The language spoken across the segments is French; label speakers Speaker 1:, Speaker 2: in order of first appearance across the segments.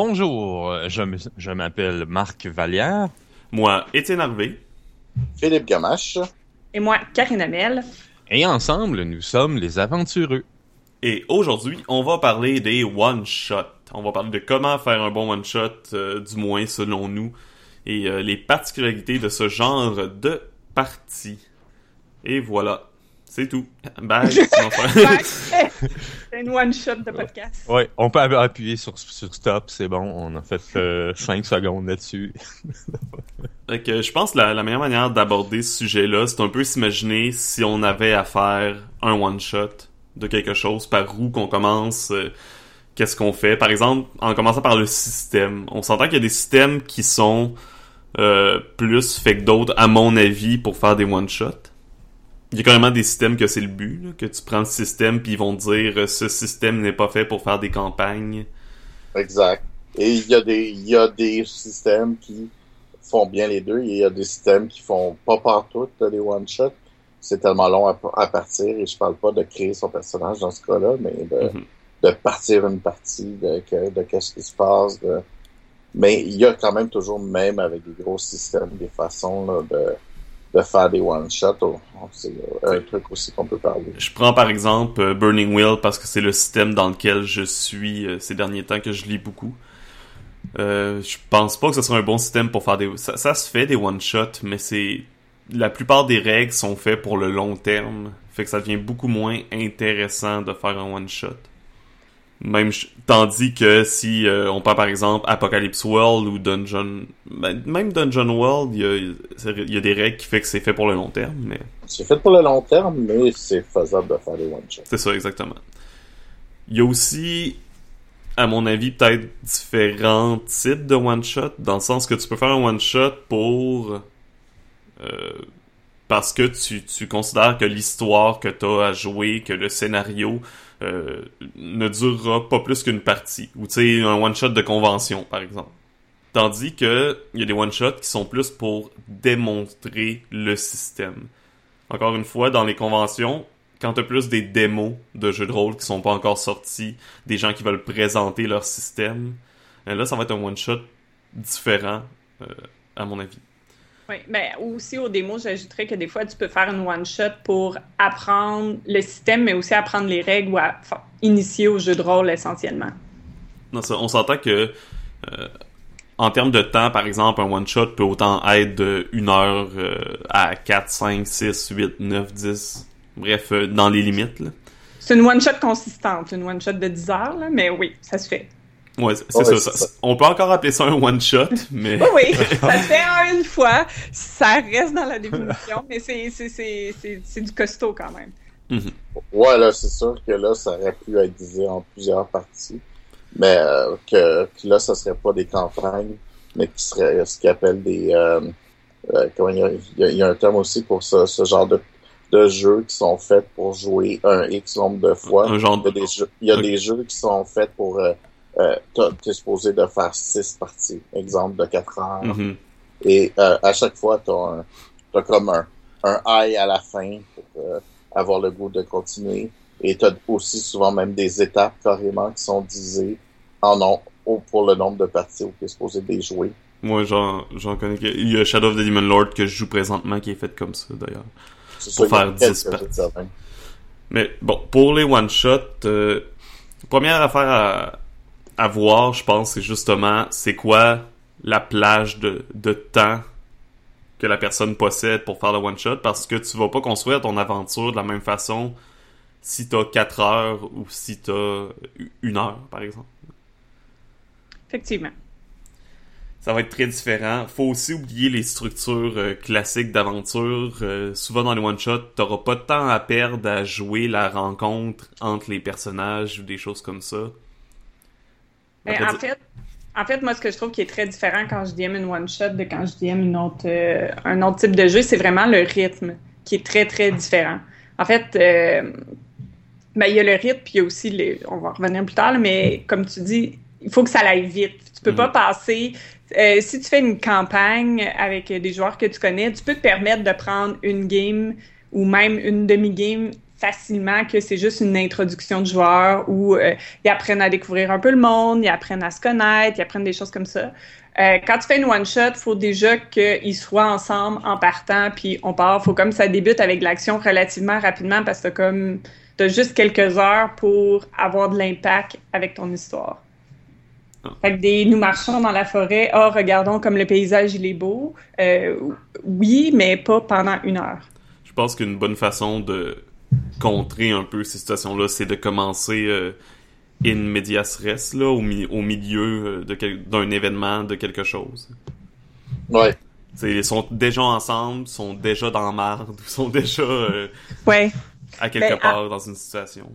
Speaker 1: Bonjour, je, m'appelle Marc Vallière.
Speaker 2: Moi, Étienne Harvey.
Speaker 3: Philippe Gamache.
Speaker 4: Et moi, Karine Amel.
Speaker 1: Et ensemble, nous sommes les aventureux.
Speaker 2: Et aujourd'hui, on va parler des one-shots. On va parler de comment faire un bon one-shot, euh, du moins selon nous, et euh, les particularités de ce genre de partie. Et voilà. C'est tout. Bye.
Speaker 4: C'est une one-shot de podcast.
Speaker 1: Ouais, on peut appuyer sur, sur stop, c'est bon, on a fait 5 secondes là-dessus.
Speaker 2: Je pense que la, la meilleure manière d'aborder ce sujet-là, c'est un peu s'imaginer si on avait à faire un one-shot de quelque chose, par où qu'on commence, euh, qu'est-ce qu'on fait. Par exemple, en commençant par le système. On s'entend qu'il y a des systèmes qui sont euh, plus faits que d'autres, à mon avis, pour faire des one-shots. Il y a carrément des systèmes que c'est le but, là, que tu prends le système puis ils vont te dire euh, ce système n'est pas fait pour faire des campagnes.
Speaker 3: Exact. Et il y a des, il y a des systèmes qui font bien les deux et il y a des systèmes qui font pas partout des one-shots. C'est tellement long à, à partir et je parle pas de créer son personnage dans ce cas-là, mais de,
Speaker 2: Mhm.
Speaker 3: de partir une partie, de, que- de qu'est-ce qui se passe. De... Mais il y a quand même toujours, même avec des gros systèmes, des façons là, de, de faire des one-shots. Oh, C'est un truc aussi qu'on peut parler.
Speaker 2: Je prends par exemple euh, Burning Wheel parce que c'est le système dans lequel je suis euh, ces derniers temps que je lis beaucoup. Euh, je pense pas que ce soit un bon système pour faire des... Ça, ça se fait des one-shots, mais c'est... La plupart des règles sont faites pour le long terme. Fait que ça devient beaucoup moins intéressant de faire un one-shot. Même tandis que si euh, on prend par exemple Apocalypse World ou Dungeon... ben, même Dungeon World, il y a, y des règles qui fait que c'est fait pour le long terme, mais...
Speaker 3: C'est fait pour le long terme, mais c'est faisable de faire des one-shots.
Speaker 2: C'est ça, exactement. Il y a aussi, à mon avis, peut-être différents types de one-shot, dans le sens que tu peux faire un one-shot pour... euh, parce que tu, tu considères que l'histoire que tu as à jouer, que le scénario euh, ne durera pas plus qu'une partie. Ou tu sais, un one-shot de convention, par exemple. Tandis que il y a des one-shots qui sont plus pour démontrer le système. Encore une fois, dans les conventions, quand t'as plus des démos de jeux de rôle qui sont pas encore sortis, des gens qui veulent présenter leur système, euh, là, ça va être un one-shot différent, euh, à mon avis.
Speaker 4: Oui, ben aussi aux démos, j'ajouterais que des fois, tu peux faire une one-shot pour apprendre le système, mais aussi apprendre les règles ou à enfin, initier au jeu de rôle essentiellement.
Speaker 2: Non, ça, on s'entend que euh, en termes de temps, par exemple, un one-shot peut autant être de 1 heure euh, à 4, 5, 6, 8, 9, 10. Bref, euh, dans les limites.
Speaker 4: C'est une one-shot consistante, une one-shot de 10 heures, là, mais oui, ça se fait.
Speaker 2: Ouais, c'est
Speaker 3: Ouais,
Speaker 2: ça,
Speaker 3: c'est
Speaker 2: ça-
Speaker 3: ça.
Speaker 2: On peut encore appeler ça un one-shot, mais...
Speaker 4: Oui, oui, ça se fait en une fois, ça reste dans la définition, mais c'est c'est- c'est- c'est- c'est du costaud quand même.
Speaker 2: Mhm.
Speaker 3: Ouais, là, c'est sûr que là, ça aurait pu être divisé en plusieurs parties. Mais euh, que, que là, ça serait pas des campagnes, mais qui serait ce qu'ils appellent des... Euh, euh, comment il y, a, il y a- il y a un terme aussi pour ce, ce genre de, de jeux qui sont faits pour jouer un X nombre de fois.
Speaker 2: Un genre
Speaker 3: Il y a
Speaker 2: de...
Speaker 3: des jeux, il y a des jeux qui sont faits pour... Euh, euh, t'as- t'es supposé de faire six parties. Exemple de quatre heures.
Speaker 2: Mhm.
Speaker 3: Et euh, à chaque fois, tu as, as comme un, un high à la fin pour euh, avoir le goût de continuer. Et tu as aussi souvent même des étapes carrément qui sont divisées en nom, pour le nombre de parties où tu es supposé les jouer.
Speaker 2: Moi, j'en j'en connais. que- Il y a Shadow of the Demon Lord que je joue présentement qui est fait comme ça, d'ailleurs. Pour
Speaker 3: ça,
Speaker 2: faire
Speaker 3: quelques
Speaker 2: 10 parties. Mais bon, pour les one-shots, euh, première affaire à, à voir, je pense, c'est justement, c'est quoi la plage de, de temps que la personne possède pour faire le one-shot, parce que tu vas pas construire ton aventure de la même façon si t'as 4 heures ou si t'as une heure, par exemple.
Speaker 4: Effectivement.
Speaker 2: Ça va être très différent. Faut aussi oublier les structures euh, classiques d'aventure. Euh, souvent dans les one-shots, t'auras pas de temps à perdre à jouer la rencontre entre les personnages ou des choses comme ça.
Speaker 4: En fait, en fait, moi, ce que je trouve qui est très différent quand je DM une one-shot de quand je DM une autre, euh, un autre type de jeu, c'est vraiment le rythme qui est très, très différent. En fait, euh, ben, il y a le rythme, puis il y a aussi, les, on va revenir plus tard, là, mais comme tu dis, il faut que ça aille vite. Tu peux
Speaker 2: Mhm.
Speaker 4: pas passer... euh, si tu fais une campagne avec des joueurs que tu connais, tu peux te permettre de prendre une game ou même une demi-game facilement que c'est juste une introduction de joueurs où euh, ils apprennent à découvrir un peu le monde, ils apprennent à se connaître, ils apprennent des choses comme ça. Euh, quand tu fais une one-shot, faut déjà qu'ils soient ensemble en partant, puis on part. faut comme ça débute avec l'action relativement rapidement parce que comme t'as juste quelques heures pour avoir de l'impact avec ton histoire. Ah. Fait que des nous marchons dans la forêt, oh regardons comme le paysage il est beau. Euh, oui, mais pas pendant une heure.
Speaker 2: Je pense qu'une bonne façon de contrer un peu ces situations-là, c'est de commencer euh, in medias res, là, au, au milieu euh, d'un événement, de quelque chose.
Speaker 3: Ouais.
Speaker 2: ils sont déjà ensemble, sont déjà dans marde, sont déjà euh,
Speaker 4: ouais.
Speaker 2: à quelque ben, part dans une situation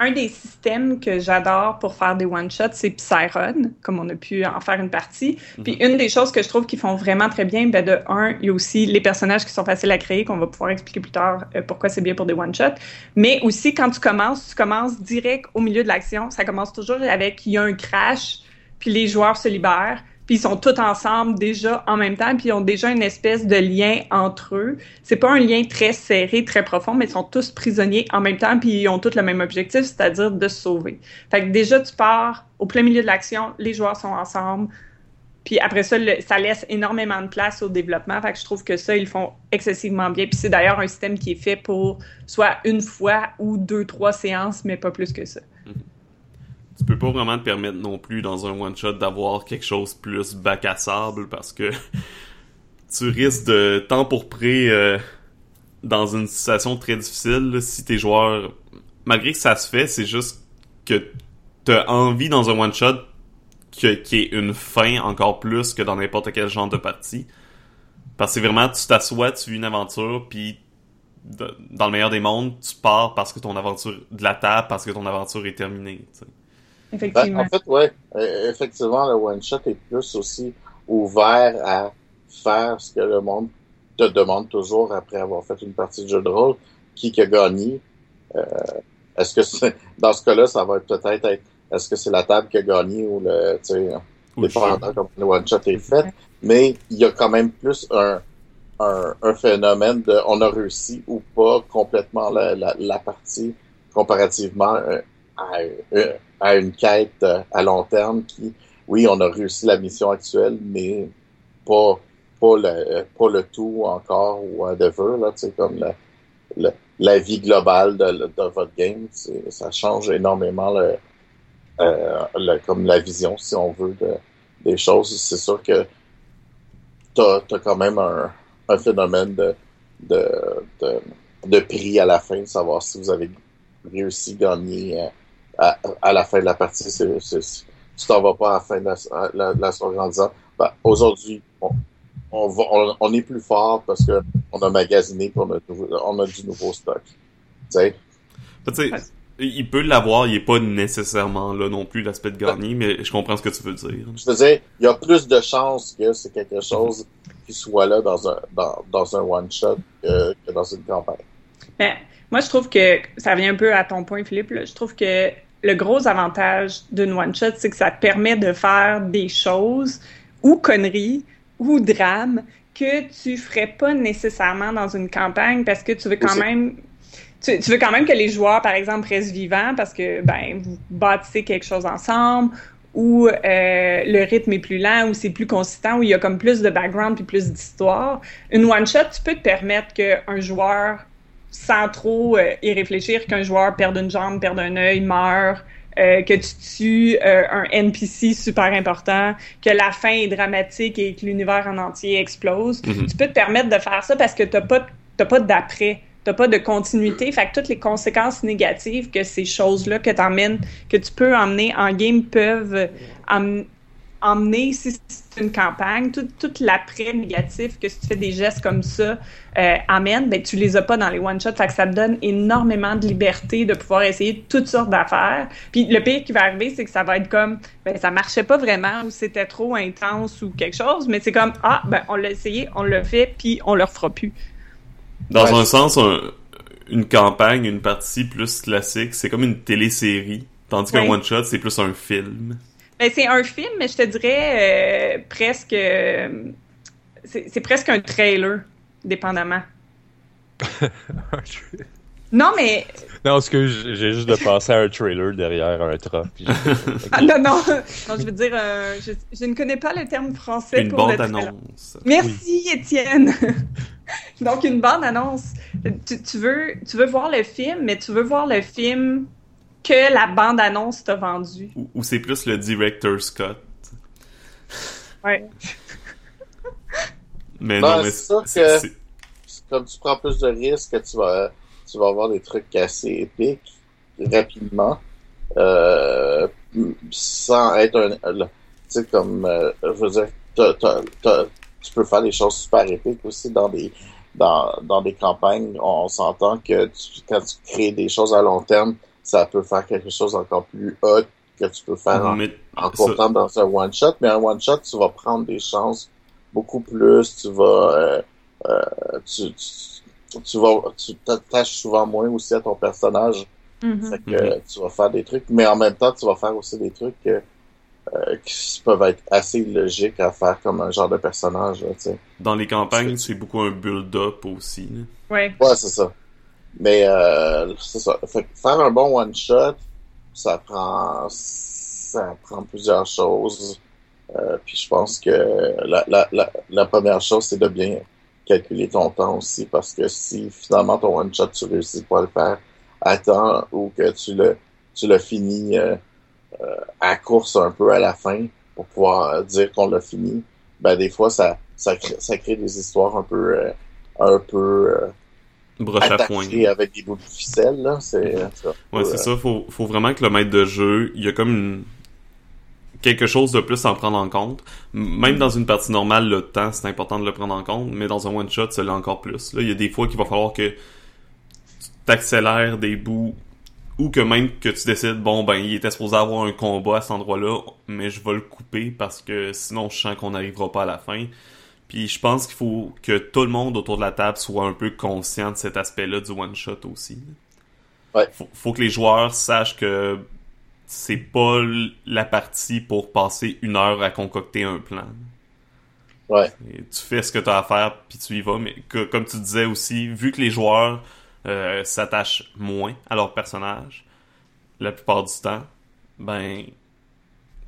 Speaker 4: un des systèmes que j'adore pour faire des one-shots, c'est Psyron, comme on a pu en faire une partie. Mhm. Puis une des choses que je trouve qu'ils font vraiment très bien, ben de un, il y a aussi les personnages qui sont faciles à créer, qu'on va pouvoir expliquer plus tard euh, pourquoi c'est bien pour des one-shots. Mais aussi, quand tu commences, tu commences direct au milieu de l'action. Ça commence toujours avec, il y a un crash, puis les joueurs se libèrent puis ils sont tous ensemble déjà en même temps, puis ils ont déjà une espèce de lien entre eux. C'est pas un lien très serré, très profond, mais ils sont tous prisonniers en même temps, puis ils ont tous le même objectif, c'est-à-dire de se sauver. Fait que déjà, tu pars au plein milieu de l'action, les joueurs sont ensemble, puis après ça, ça laisse énormément de place au développement. Fait que je trouve que ça, ils font excessivement bien. Puis c'est d'ailleurs un système qui est fait pour soit une fois ou deux, trois séances, mais pas plus que ça.
Speaker 2: Tu peux pas vraiment te permettre non plus dans un one shot d'avoir quelque chose plus bac à sable parce que tu risques de temps pour près euh, dans une situation très difficile si tes joueurs malgré que ça se fait c'est juste que t'as envie dans un one shot qu'il y ait une fin encore plus que dans n'importe quel genre de partie. Parce que vraiment tu t'assois tu vis une aventure puis dans le meilleur des mondes tu pars parce que ton aventure de la table parce que ton aventure est terminée
Speaker 4: Effectivement.
Speaker 3: Ben, en fait, ouais, euh, effectivement, le one-shot est plus aussi ouvert à faire ce que le monde te demande toujours après avoir fait une partie de jeu de rôle. Qui a gagné? Euh, est-ce que c'est, dans ce cas-là, ça va peut-être être, est-ce que c'est la table qui a gagné ou le, tu sais, dépendant comme le one-shot est fait. Mais il y a quand même plus un, un, un, phénomène de on a réussi ou pas complètement la, la, la partie comparativement euh, à, euh, à une quête euh, à long terme qui, oui, on a réussi la mission actuelle, mais pas pas le, euh, pas le tout encore ou whatever, là, tu sais, comme la, la, vie globale de, votre game, ça change énormément le, euh, le, comme la vision, si on veut, de, des choses. C'est sûr que t'as as quand même un, un phénomène de, de, de, de, prix à la fin, de savoir si vous avez réussi à gagner à, la fin de la partie. C'est, tu t'en vas pas à la fin de la, la, soirée en disant ben, aujourd'hui, on, on, on, est plus fort parce que on a magasiné et on a, on a du nouveau stock. Tu sais?
Speaker 2: il peut l'avoir, il est pas nécessairement là non plus l'aspect de gagner, mais je comprends ce que tu veux dire.
Speaker 3: Je veux dire, il y a plus de chances que c'est quelque chose qui soit là dans un dans, dans un one shot que, que, dans une campagne.
Speaker 4: Mais moi, je trouve que ça vient un peu à ton point, Philippe. Là, je trouve que le gros avantage d'une one-shot, c'est que ça te permet de faire des choses ou conneries ou drames que tu ferais pas nécessairement dans une campagne parce que tu veux quand même tu, veux quand même que les joueurs, par exemple, restent vivants parce que ben vous bâtissez quelque chose ensemble ou euh, le rythme est plus lent ou c'est plus consistant ou il y a comme plus de background puis plus d'histoire. Une one shot, tu peux te permettre qu'un joueur sans trop euh, y réfléchir qu'un joueur perde une jambe, perde un œil, meurt, euh, que tu tues euh, un NPC super important, que la fin est dramatique et que l'univers en entier explose. Mhm. Tu peux te permettre de faire ça parce que t'as pas t'as pas d'après, t'as pas de continuité. Fait que toutes les conséquences négatives que ces choses-là que t'emmènes, que tu peux emmener en game peuvent emmener, si c'est une campagne, tout, tout l'après négatif que si tu fais des gestes comme ça euh, amène, ben tu les as pas dans les one-shots. Fait que ça te donne énormément de liberté de pouvoir essayer toutes sortes d'affaires. Puis le pire qui va arriver, c'est que ça va être comme, ben ça marchait pas vraiment ou c'était trop intense ou quelque chose, mais c'est comme, ah, ben on l'a essayé, on l'a fait, puis on le refera plus.
Speaker 2: Dans un sens, une campagne, une partie plus classique, c'est comme une télésérie. Tandis qu'un one-shot, c'est plus un film.
Speaker 4: Ben, c'est un film, mais je te dirais euh, presque. Euh, c'est presque un trailer, dépendamment. Non, mais.
Speaker 1: Non, parce que j'ai juste de passer à un trailer derrière un truck.
Speaker 4: ah, non, non. Non, je veux dire, euh, je, je, ne connais pas le terme français
Speaker 2: une
Speaker 4: pour
Speaker 2: bande
Speaker 4: le
Speaker 2: annonce.
Speaker 4: Merci, oui. Étienne. Donc, une bande annonce. Tu, tu, veux, tu veux voir le film, mais tu veux voir le film que la bande annonce t'a vendu.
Speaker 2: Ou, ou c'est plus le director Scott.
Speaker 4: Ouais.
Speaker 2: mais
Speaker 3: Ben,
Speaker 2: non, mais
Speaker 3: c'est sûr que- Comme tu prends plus de risques, tu vas, tu vas avoir des trucs assez épiques rapidement, euh, sans être un, tu sais, comme, euh, je veux dire, tu peux faire des choses super épiques aussi dans des, dans, dans des campagnes. On, s'entend que tu- quand tu crées des choses à long terme, ça peut faire quelque chose encore plus hot que tu peux faire en, en
Speaker 2: ça-
Speaker 3: comptant dans un one shot, mais un one shot, tu vas prendre des chances beaucoup plus, tu vas euh, euh, tu, tu, tu vas tu t'attaches souvent moins aussi à ton personnage,
Speaker 4: Mhm.
Speaker 3: fait que tu vas faire des trucs, mais en même temps tu vas faire aussi des trucs euh, euh, qui peuvent être assez logiques à faire comme un genre de personnage, là, tu sais.
Speaker 2: dans les campagnes, c'est beaucoup un build-up aussi. là.
Speaker 4: Ouais.
Speaker 3: Ouais, c'est ça. Mais euh, c'est ça. Fait que faire un bon one shot, ça prend ça prend plusieurs choses. Euh, puis je pense que la, la, la, première chose, c'est de bien calculer ton temps aussi, parce que si finalement ton one shot tu réussis pas à le faire à temps ou que tu le tu le finis euh, euh, à course un peu à la fin pour pouvoir dire qu'on l'a fini, ben des fois ça ça crée, ça crée des histoires un peu euh, un peu euh,
Speaker 2: Broche à
Speaker 3: attaquées avec des bouts de ficelle là, c'est.
Speaker 2: Ouais, c'est ça. Faut, faut vraiment que le maître de jeu, il y a comme une... quelque chose de plus à en prendre en compte. Même dans une partie normale, le temps, c'est important de le prendre en compte, mais dans un one-shot, c'est encore plus. Là, il y a des fois qu'il va falloir que tu t'accélères des bouts ou que même que tu décides, bon, ben, il était supposé avoir un combat à cet endroit-là, mais je vais le couper parce que sinon, je sens qu'on n'arrivera pas à la fin. Puis je pense qu'il faut que tout le monde autour de la table soit un peu conscient de cet aspect-là du one-shot aussi.
Speaker 3: Ouais.
Speaker 2: Faut, faut que les joueurs sachent que c'est pas la partie pour passer une heure à concocter un plan.
Speaker 3: Ouais.
Speaker 2: Et tu fais ce que tu as à faire, puis tu y vas. Mais que- comme tu disais aussi, vu que les joueurs euh, s'attachent moins à leur personnage, la plupart du temps, ben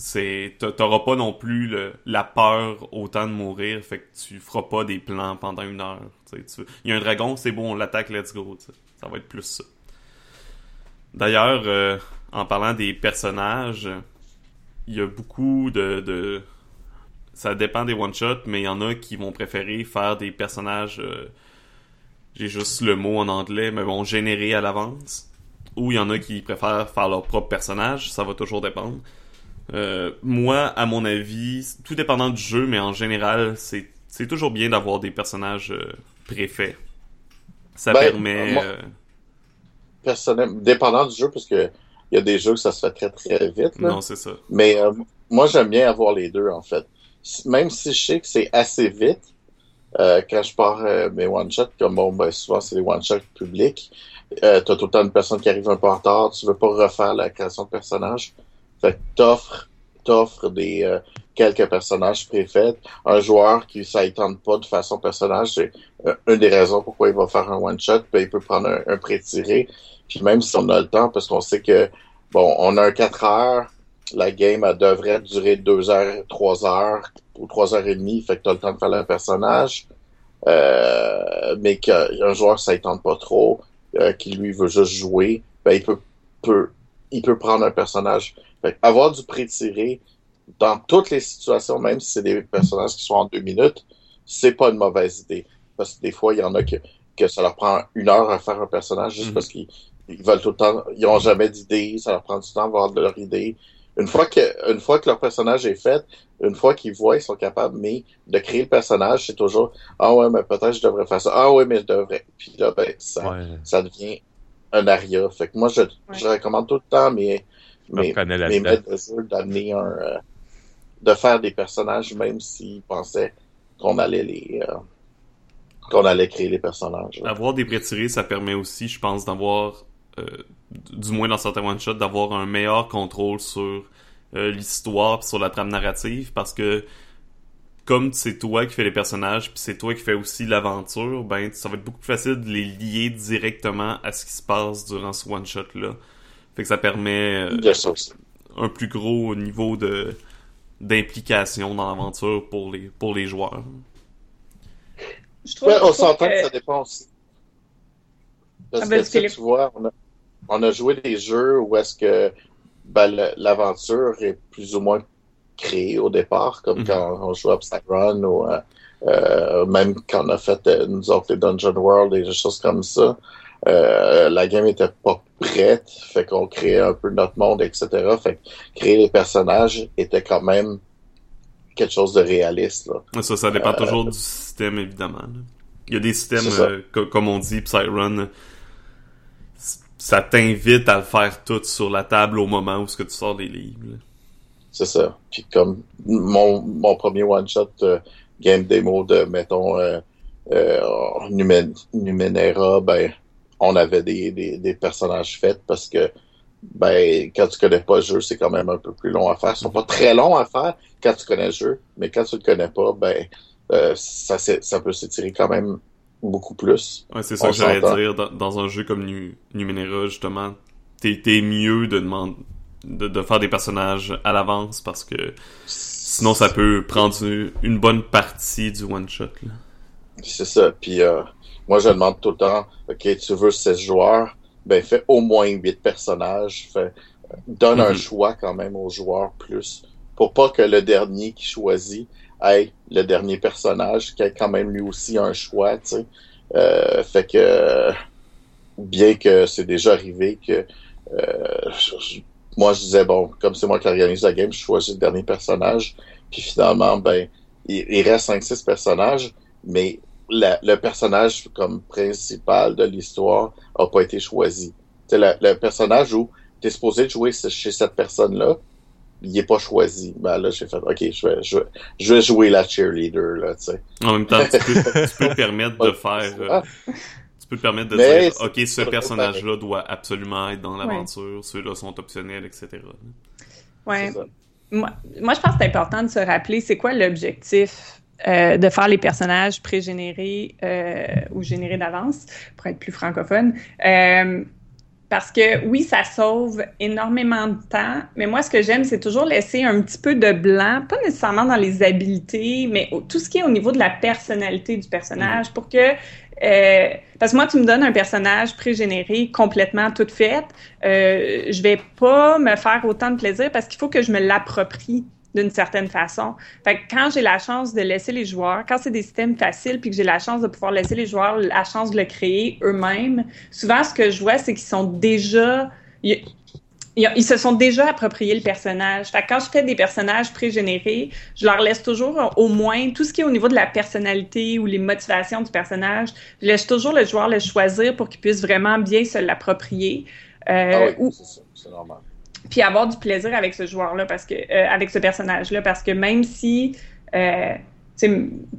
Speaker 2: c'est t'a- t'auras pas non plus la peur autant de mourir, fait que tu feras pas des plans pendant une heure. Il y a un dragon, c'est bon, on l'attaque, let's go. tu sais. Ça va être plus ça. D'ailleurs, euh, en parlant des personnages, il y a beaucoup de. Ça dépend des one-shots, mais il y en a qui vont préférer faire des personnages... euh, J'ai juste le mot en anglais, mais bon, générés à l'avance. Ou il y en a qui préfèrent faire leur propre personnage, ça va toujours dépendre. Euh, moi, à mon avis, tout dépendant du jeu, mais en général, c'est c'est toujours bien d'avoir des personnages euh, préfaits. Ça
Speaker 3: Ben,
Speaker 2: permet...
Speaker 3: moi-
Speaker 2: euh,
Speaker 3: Personnellement, dépendant du jeu, parce que il y a des jeux que ça se fait très très vite. Là.
Speaker 2: Non, c'est ça.
Speaker 3: Mais euh, moi, j'aime bien avoir les deux, en fait. Même si je sais que c'est assez vite, euh, quand je pars euh, mes one-shots, comme bon, ben, souvent, c'est des one-shots publics, euh, t'as tout le temps une personne qui arrive un peu en retard, tu veux pas refaire la création de personnage. Fait que t'offres, t'offres des, euh, quelques personnages préfaits. Un joueur qui, ça tente pas de façon personnage, c'est euh, une des raisons pourquoi il va faire un one-shot, puis il peut prendre un, un pré-tiré. Puis même si on a le temps, parce qu'on sait que, bon, on a un 4 heures, la game elle devrait durer 2 heures, 3 heures ou 3 heures et demie, fait que tu as le temps de faire le personnage. Euh, mais qu'un joueur, ça ne pas trop, euh, qui lui veut juste jouer, ben il peut, peut, il peut prendre un personnage. Fait que avoir du pré-tiré dans toutes les situations, même si c'est des personnages qui sont en deux minutes, c'est pas une mauvaise idée. Parce que des fois, il y en a que, que ça leur prend une heure à faire un personnage juste
Speaker 2: Mhm.
Speaker 3: parce qu'ils ils veulent tout le temps, ils ont jamais d'idée, ça leur prend du temps d'avoir de leur idée. Une fois que, une fois que leur personnage est fait, une fois qu'ils voient, ils sont capables, mais de créer le personnage, c'est toujours, ah ouais, mais peut-être je devrais faire ça. Ah ouais, mais je devrais. Puis là, ben, ça,
Speaker 1: Ouais.
Speaker 3: ça devient un aria. Fait que moi, je, je recommande tout le temps mes,
Speaker 1: Je me
Speaker 3: mes,
Speaker 1: reconnais
Speaker 3: mes
Speaker 1: là-dedans.
Speaker 3: maîtres de jeu d'amener un, euh, de faire des personnages, même s'ils pensaient qu'on allait les, euh, qu'on allait créer les personnages. là.
Speaker 2: Avoir des pré-tirés, ça permet aussi, je pense, d'avoir, euh, du moins dans certains one-shots, d'avoir un meilleur contrôle sur euh, l'histoire sur la trame narrative parce que comme c'est toi qui fais les personnages, puis c'est toi qui fais aussi l'aventure, ben ça va être beaucoup plus facile de les lier directement à ce qui se passe durant ce one shot là. Fait que ça permet euh, un plus gros niveau de d'implication dans l'aventure pour les pour les joueurs.
Speaker 3: Je trouve, on s'entend que... ça dépend aussi. Parce ah, ben, que tu vois, on a, on a, joué des jeux où est-ce que ben, l'aventure est plus ou moins créée au départ, comme mhm. quand on joue Upside Run ou euh, euh, même quand on a fait euh, nous autres les Dungeon World et des choses comme ça. Euh, la game était pas prête, fait qu'on créait un peu notre monde, etc. Fait que créer les personnages était quand même quelque chose de réaliste. Là.
Speaker 2: Ça, ça dépend euh, toujours du système, évidemment. Il y a des systèmes, euh, comme on dit, Psyrun, ça t'invite à le faire tout sur la table au moment où ce que tu sors des livres.
Speaker 3: C'est ça. Puis comme mon, mon premier one-shot game démo de, mettons, euh, Numenera, ben on avait des, des, personnages faits parce que ben quand tu connais pas le jeu, c'est quand même un peu plus long à faire. Ils sont pas très longs à faire quand tu connais le jeu, mais quand tu le connais pas, ben euh, ça, ça peut s'étirer quand même beaucoup plus.
Speaker 2: Ouais, c'est ça que j'allais dire. Dans, un jeu comme Numenera, justement, t'es es mieux de demander de, de, faire des personnages à l'avance parce que sinon ça peut prendre une, bonne partie du one shot.
Speaker 3: C'est ça. Puis euh, moi, je demande tout le temps, OK, tu veux 16 joueurs, ben fais au moins 8 personnages. Fais, donne un mhm. choix quand même aux joueurs plus. Pour pas que le dernier qui choisit ait le dernier personnage, qui ait quand même lui aussi un choix, tu sais. Euh, fait que bien que c'est déjà arrivé que euh, moi je disais bon comme c'est moi qui organise la game je choisis le dernier personnage puis finalement ben il, il reste 5-6 personnages mais le personnage comme principal de l'histoire a pas été choisi. C'est le, personnage où tu es supposé jouer chez cette personne-là, il est pas choisi. Ben là, j'ai fait, OK, je vais, je, je vais jouer la cheerleader, là, tu sais.
Speaker 2: En même temps, tu peux, tu peux te permettre de faire... Euh, tu peux te permettre de dire, OK, ce personnage-là doit absolument être dans l'aventure, ceux-là sont optionnels, etc.
Speaker 4: Ouais. Moi, moi, je pense que c'est important de se rappeler, c'est quoi l'objectif euh, de faire les personnages pré-générés euh, ou générés d'avance, pour être plus francophone. Euh, parce que oui, ça sauve énormément de temps, mais moi, ce que j'aime, c'est toujours laisser un petit peu de blanc, pas nécessairement dans les habiletés, mais tout ce qui est au niveau de la personnalité du personnage, pour que parce que moi, tu me donnes un personnage pré-généré, complètement tout fait. Euh, je vais pas me faire autant de plaisir parce qu'il faut que je me l'approprie d'une certaine façon. Fait que quand j'ai la chance de laisser les joueurs, quand c'est des systèmes faciles, puis que j'ai la chance de pouvoir laisser les joueurs la chance de le créer eux-mêmes, souvent ce que je vois, c'est qu'ils sont déjà... Ils, ils, se sont déjà appropriés le personnage. Fait que quand je fais des personnages pré-générés, je leur laisse toujours au moins tout ce qui est au niveau de la personnalité ou les motivations du personnage. Je laisse toujours le joueur le choisir pour qu'il puisse vraiment bien se l'approprier.
Speaker 3: Euh, ah oui, c'est normal
Speaker 4: puis avoir du plaisir avec ce joueur-là, parce que euh, avec ce personnage-là, parce que même si euh,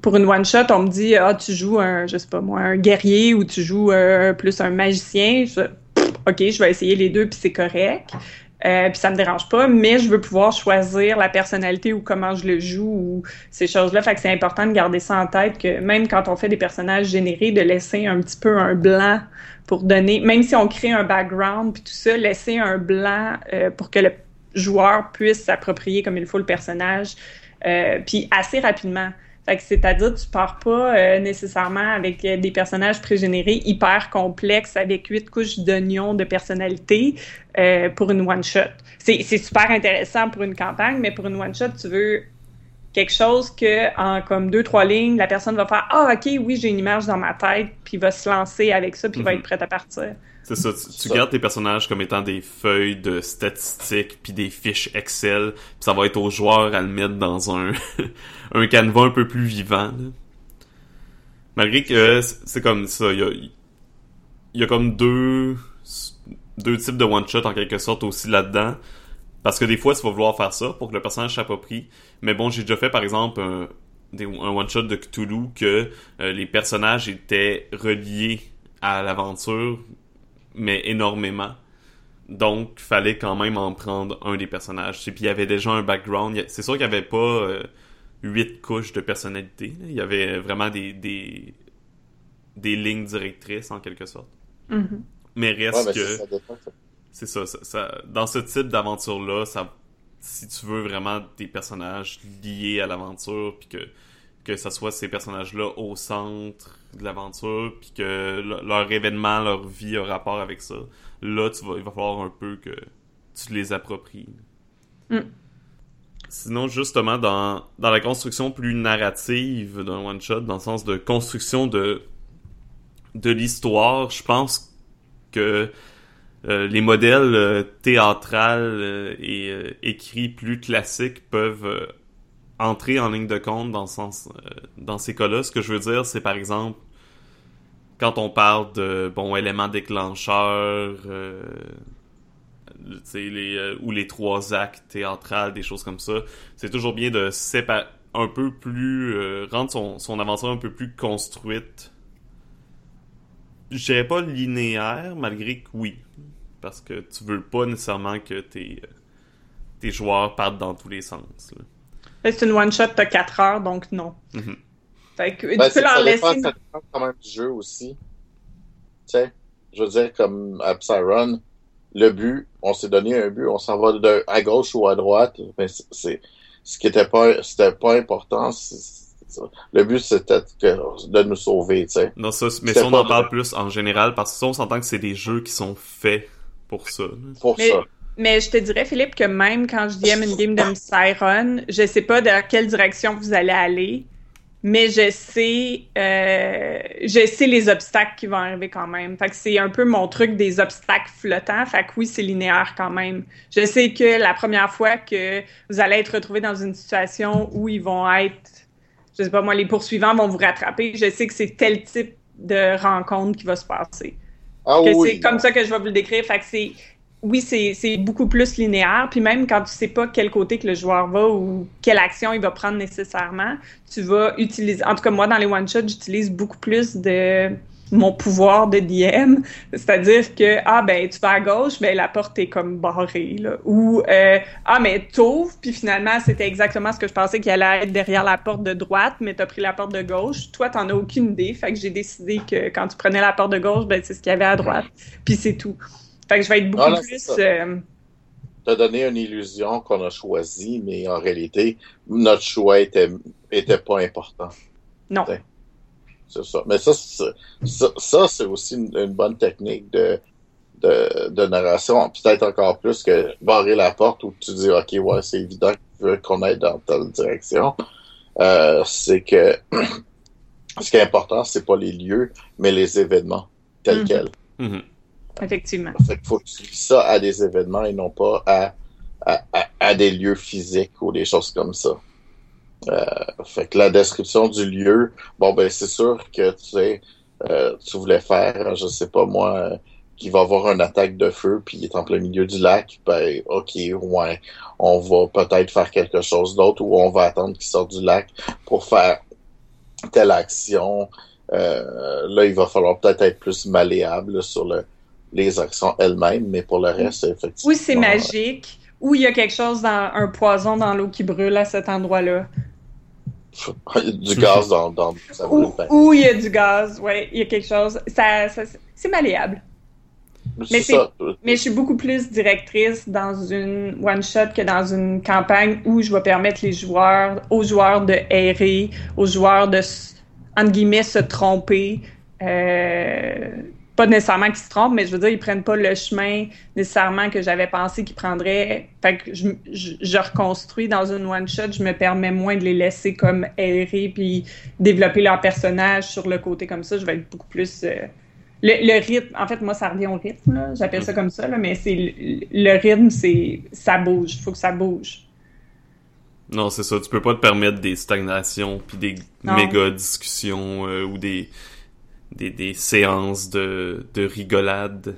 Speaker 4: pour une one shot, on me dit ah tu joues un je sais pas moi un guerrier ou tu joues euh, plus un magicien, ok je vais essayer les deux puis c'est correct. Euh, puis ça me dérange pas, mais je veux pouvoir choisir la personnalité ou comment je le joue ou ces choses-là. Fait que c'est important de garder ça en tête que même quand on fait des personnages générés, de laisser un petit peu un blanc pour donner, même si on crée un background puis tout ça, laisser un blanc euh, pour que le joueur puisse s'approprier comme il faut le personnage, euh, puis assez rapidement. Fait que c'est-à-dire tu pars pas euh, nécessairement avec des personnages pré-générés hyper complexes avec huit couches d'oignons de personnalité pour une one shot. C'est super intéressant pour une campagne, mais pour une one shot, tu veux quelque chose que en comme deux trois lignes la personne va faire ah ok oui j'ai une image dans ma tête puis va se lancer avec ça puis va mhm. être prête à partir
Speaker 2: c'est ça tu, gardes tes personnages comme étant des feuilles de statistiques puis des fiches Excel puis ça va être aux joueurs à le mettre dans un un canevas un peu plus vivant malgré que c'est comme ça il y a il y a comme deux deux types de one shot en quelque sorte aussi là dedans parce que des fois, tu vas vouloir faire ça pour que le personnage s'approprie. Mais bon, j'ai déjà fait, par exemple, un, one-shot de Cthulhu que euh, les personnages étaient reliés à l'aventure, mais énormément. Donc, fallait quand même en prendre un des personnages. Et puis, il y avait déjà un background. C'est sûr qu'il n'y avait pas... Euh, huit couches de personnalité. Il y avait vraiment des, des, des lignes directrices en quelque sorte.
Speaker 4: Mhm.
Speaker 2: Mais reste
Speaker 3: Ouais,
Speaker 2: que c'est ça, ça, ça- dans ce type d'aventure là, ça si tu veux vraiment des personnages liés à l'aventure puis que que ça soit ces personnages là au centre de l'aventure puis que le- leur événement, leur vie a rapport avec ça, là tu vas il va falloir un peu que tu les appropries.
Speaker 4: Mm.
Speaker 2: Sinon, justement, dans, dans la construction plus narrative d'un one-shot, dans le sens de construction de, de l'histoire, je pense que euh, les modèles euh, théâtrales euh, et écrits plus classiques peuvent entrer en ligne de compte euh, dans ces cas-là. Ce que je veux dire, c'est par exemple quand on parle de bon éléments déclencheurs euh, les, euh, ou les trois actes théâtrales, des choses comme ça, c'est toujours bien de séparer un peu plus rendre son, son aventure un peu plus construite. Je dirais pas linéaire, malgré que oui. Parce que tu veux pas nécessairement que tes, tes joueurs partent dans tous les sens.
Speaker 4: C'est une one-shot, t'as 4 heures, donc non.
Speaker 2: Mhm.
Speaker 4: Fait que
Speaker 3: Ben,
Speaker 4: tu peux leur
Speaker 3: ça dépend,
Speaker 4: laisser.
Speaker 3: ça dépend quand même du jeu aussi. Tu sais, je veux dire, comme à Psyrun, le but, on s'est donné un but, on s'en va de, à gauche ou à droite, mais c'est- c'est ce qui était pas, c'était pas important. c'est- c'est ça. Le but, c'était que- de nous sauver, tu sais.
Speaker 2: Non, ça, mais si on en parle plus en général, parce que ça, on s'entend que c'est des jeux qui sont faits pour ça.
Speaker 3: Pour
Speaker 4: Mais-
Speaker 3: ça.
Speaker 4: Mais je te dirais, Philippe, que même quand je DM une game de Siren, je sais pas dans quelle direction vous allez aller, mais je sais, euh, je sais les obstacles qui vont arriver quand même. Fait que c'est un peu mon truc des obstacles flottants. Fait que oui, c'est linéaire quand même. Je sais que la première fois que vous allez être retrouvé dans une situation où ils vont être, je sais pas moi, les poursuivants vont vous rattraper, je sais que c'est tel type de rencontre qui va se passer
Speaker 3: Ah oui.
Speaker 4: c'est comme ça que je vais vous le décrire. Fait que c'est, oui, c'est, beaucoup plus linéaire. Puis même quand tu sais pas quel côté que le joueur va ou quelle action il va prendre nécessairement, tu vas utiliser. En tout cas, moi, dans les one-shots, j'utilise beaucoup plus de mon pouvoir de DM. C'est-à-dire que, ah, ben, tu vas à gauche, ben, la porte est comme barrée, là. Ou, euh, ah, mais t'ouvres, puis finalement, c'était exactement ce que je pensais qu'il allait être derrière la porte de droite, mais t'as pris la porte de gauche. Toi, t'en as aucune idée. Fait que j'ai décidé que quand tu prenais la porte de gauche, ben, c'est ce qu'il y avait à droite. Puis c'est tout. Fait que je vais être beaucoup
Speaker 3: Ah, là,
Speaker 4: plus. euh,
Speaker 3: T'as donné une illusion qu'on a choisie, mais en réalité, notre choix était, était pas important.
Speaker 4: non.
Speaker 3: C'est ça. Mais ça, c'est- ça, ça, c'est aussi une, une bonne technique de, de, de narration. Peut-être encore plus que barrer la porte où tu dis, OK, ouais, c'est évident qu'il veut qu'on aille dans telle direction. Euh, c'est que ce qui est important, c'est pas les lieux, mais les événements tels
Speaker 4: Mhm.
Speaker 3: quels.
Speaker 2: Mhm.
Speaker 4: Effectivement.
Speaker 3: Fait qu'il faut lis ça à des événements et non pas à, à, à, des lieux physiques ou des choses comme ça. Euh, fait que la description du lieu, bon ben c'est sûr que tu sais, euh, tu voulais faire, je sais pas moi, euh, qu'il va avoir une attaque de feu puis il est en plein milieu du lac, ben ok, ouais, on va peut-être faire quelque chose d'autre ou on va attendre qu'il sorte du lac pour faire telle action. Euh, là, il va falloir peut-être être plus malléable sur le, les actions elles-mêmes, mais pour le reste, effectivement.
Speaker 4: Ou c'est magique, ou il y a quelque chose dans un poison dans l'eau qui brûle à cet endroit-là.
Speaker 3: du gaz dans, dans ça brûle
Speaker 4: Ou, il y a du gaz, ouais, il y a quelque chose. Ça, ça- c'est malléable. mais
Speaker 3: ça.
Speaker 4: Mais je suis beaucoup plus directrice dans une one-shot que dans une campagne où je vais permettre les joueurs, aux joueurs de errer, aux joueurs de, entre guillemets, se tromper. Euh, pas nécessairement qu'ils se trompent, mais je veux dire, ils prennent pas le chemin nécessairement que j'avais pensé qu'ils prendraient. Fait que je, je, je reconstruis dans une one-shot, je me permets moins de les laisser comme errer puis développer leur personnage sur le côté comme ça. Je vais être beaucoup plus... euh, le, le rythme, en fait, moi, ça revient au rythme, là. j'appelle ça comme ça, là, mais c'est le, le rythme, c'est ça bouge, il faut que ça bouge.
Speaker 2: Non, c'est ça. Tu peux pas te permettre des stagnations puis des
Speaker 4: Non.
Speaker 2: méga discussions euh, ou des, des, séances de, de rigolade.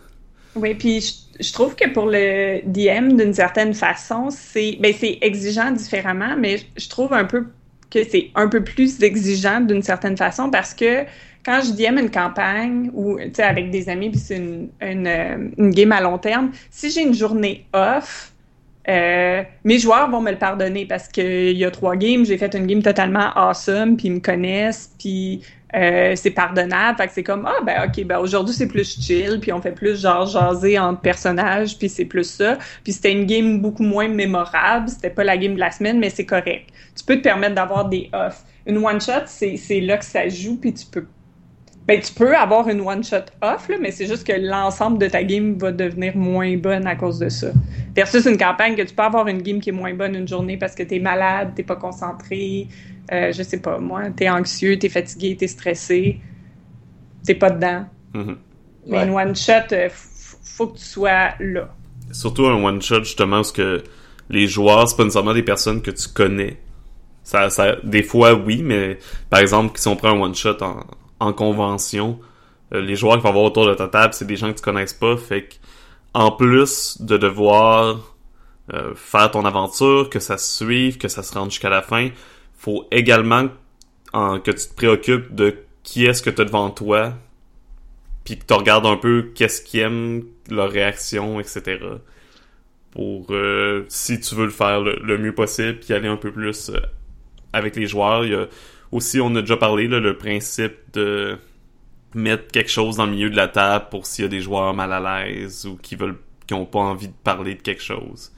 Speaker 4: Oui, puis je, trouve que pour le DM, d'une certaine façon, c'est ben, exigeant différemment, mais je, trouve un peu que c'est un peu plus exigeant d'une certaine façon parce que quand je DM une campagne ou avec des amis puis c'est euh, une game à long terme, si j'ai une journée off, euh, mes joueurs vont me le pardonner parce qu'il y a trois games, j'ai fait une game totalement awesome, puis ils me connaissent, puis euh, c'est pardonnable. Fait que c'est comme ah ben ok ben aujourd'hui c'est plus chill, puis on fait plus genre jaser entre personnages, puis c'est plus ça. Puis c'était une game beaucoup moins mémorable, c'était pas la game de la semaine, mais c'est correct. Tu peux te permettre d'avoir des offs. Une one shot c'est c'est là que ça joue, puis tu peux ben, tu peux avoir une one-shot off, là, mais c'est juste que l'ensemble de ta game va devenir moins bonne à cause de ça. Versus une campagne que tu peux avoir une game qui est moins bonne une journée parce que t'es malade, t'es pas concentré, euh, je sais pas, moi, t'es anxieux, t'es fatigué, t'es stressé, t'es pas dedans.
Speaker 2: Mhm.
Speaker 4: Mais
Speaker 3: Ouais.
Speaker 4: une one-shot, euh, faut que tu sois là.
Speaker 2: Surtout un one-shot, justement, parce que les joueurs, c'est pas nécessairement des personnes que tu connais. Ça, ça, des fois, oui, mais par exemple, si on prend un one-shot en, en convention, euh, les joueurs qui vont avoir autour de ta table, c'est des gens que tu connaisses pas, fait que, en plus de devoir euh, faire ton aventure, que ça se suive, que ça se rende jusqu'à la fin, faut également en- que tu te préoccupes de qui est-ce que tu as devant toi, puis que tu regardes un peu qu'est-ce qu'ils aiment, leur réaction, etc. Pour euh, si tu veux le faire le, mieux possible, puis aller un peu plus euh, avec les joueurs. Aussi, on a déjà parlé, le principe de mettre quelque chose dans le milieu de la table pour s'il y a des joueurs mal à l'aise ou qui veulent qui ont pas envie de parler de quelque chose.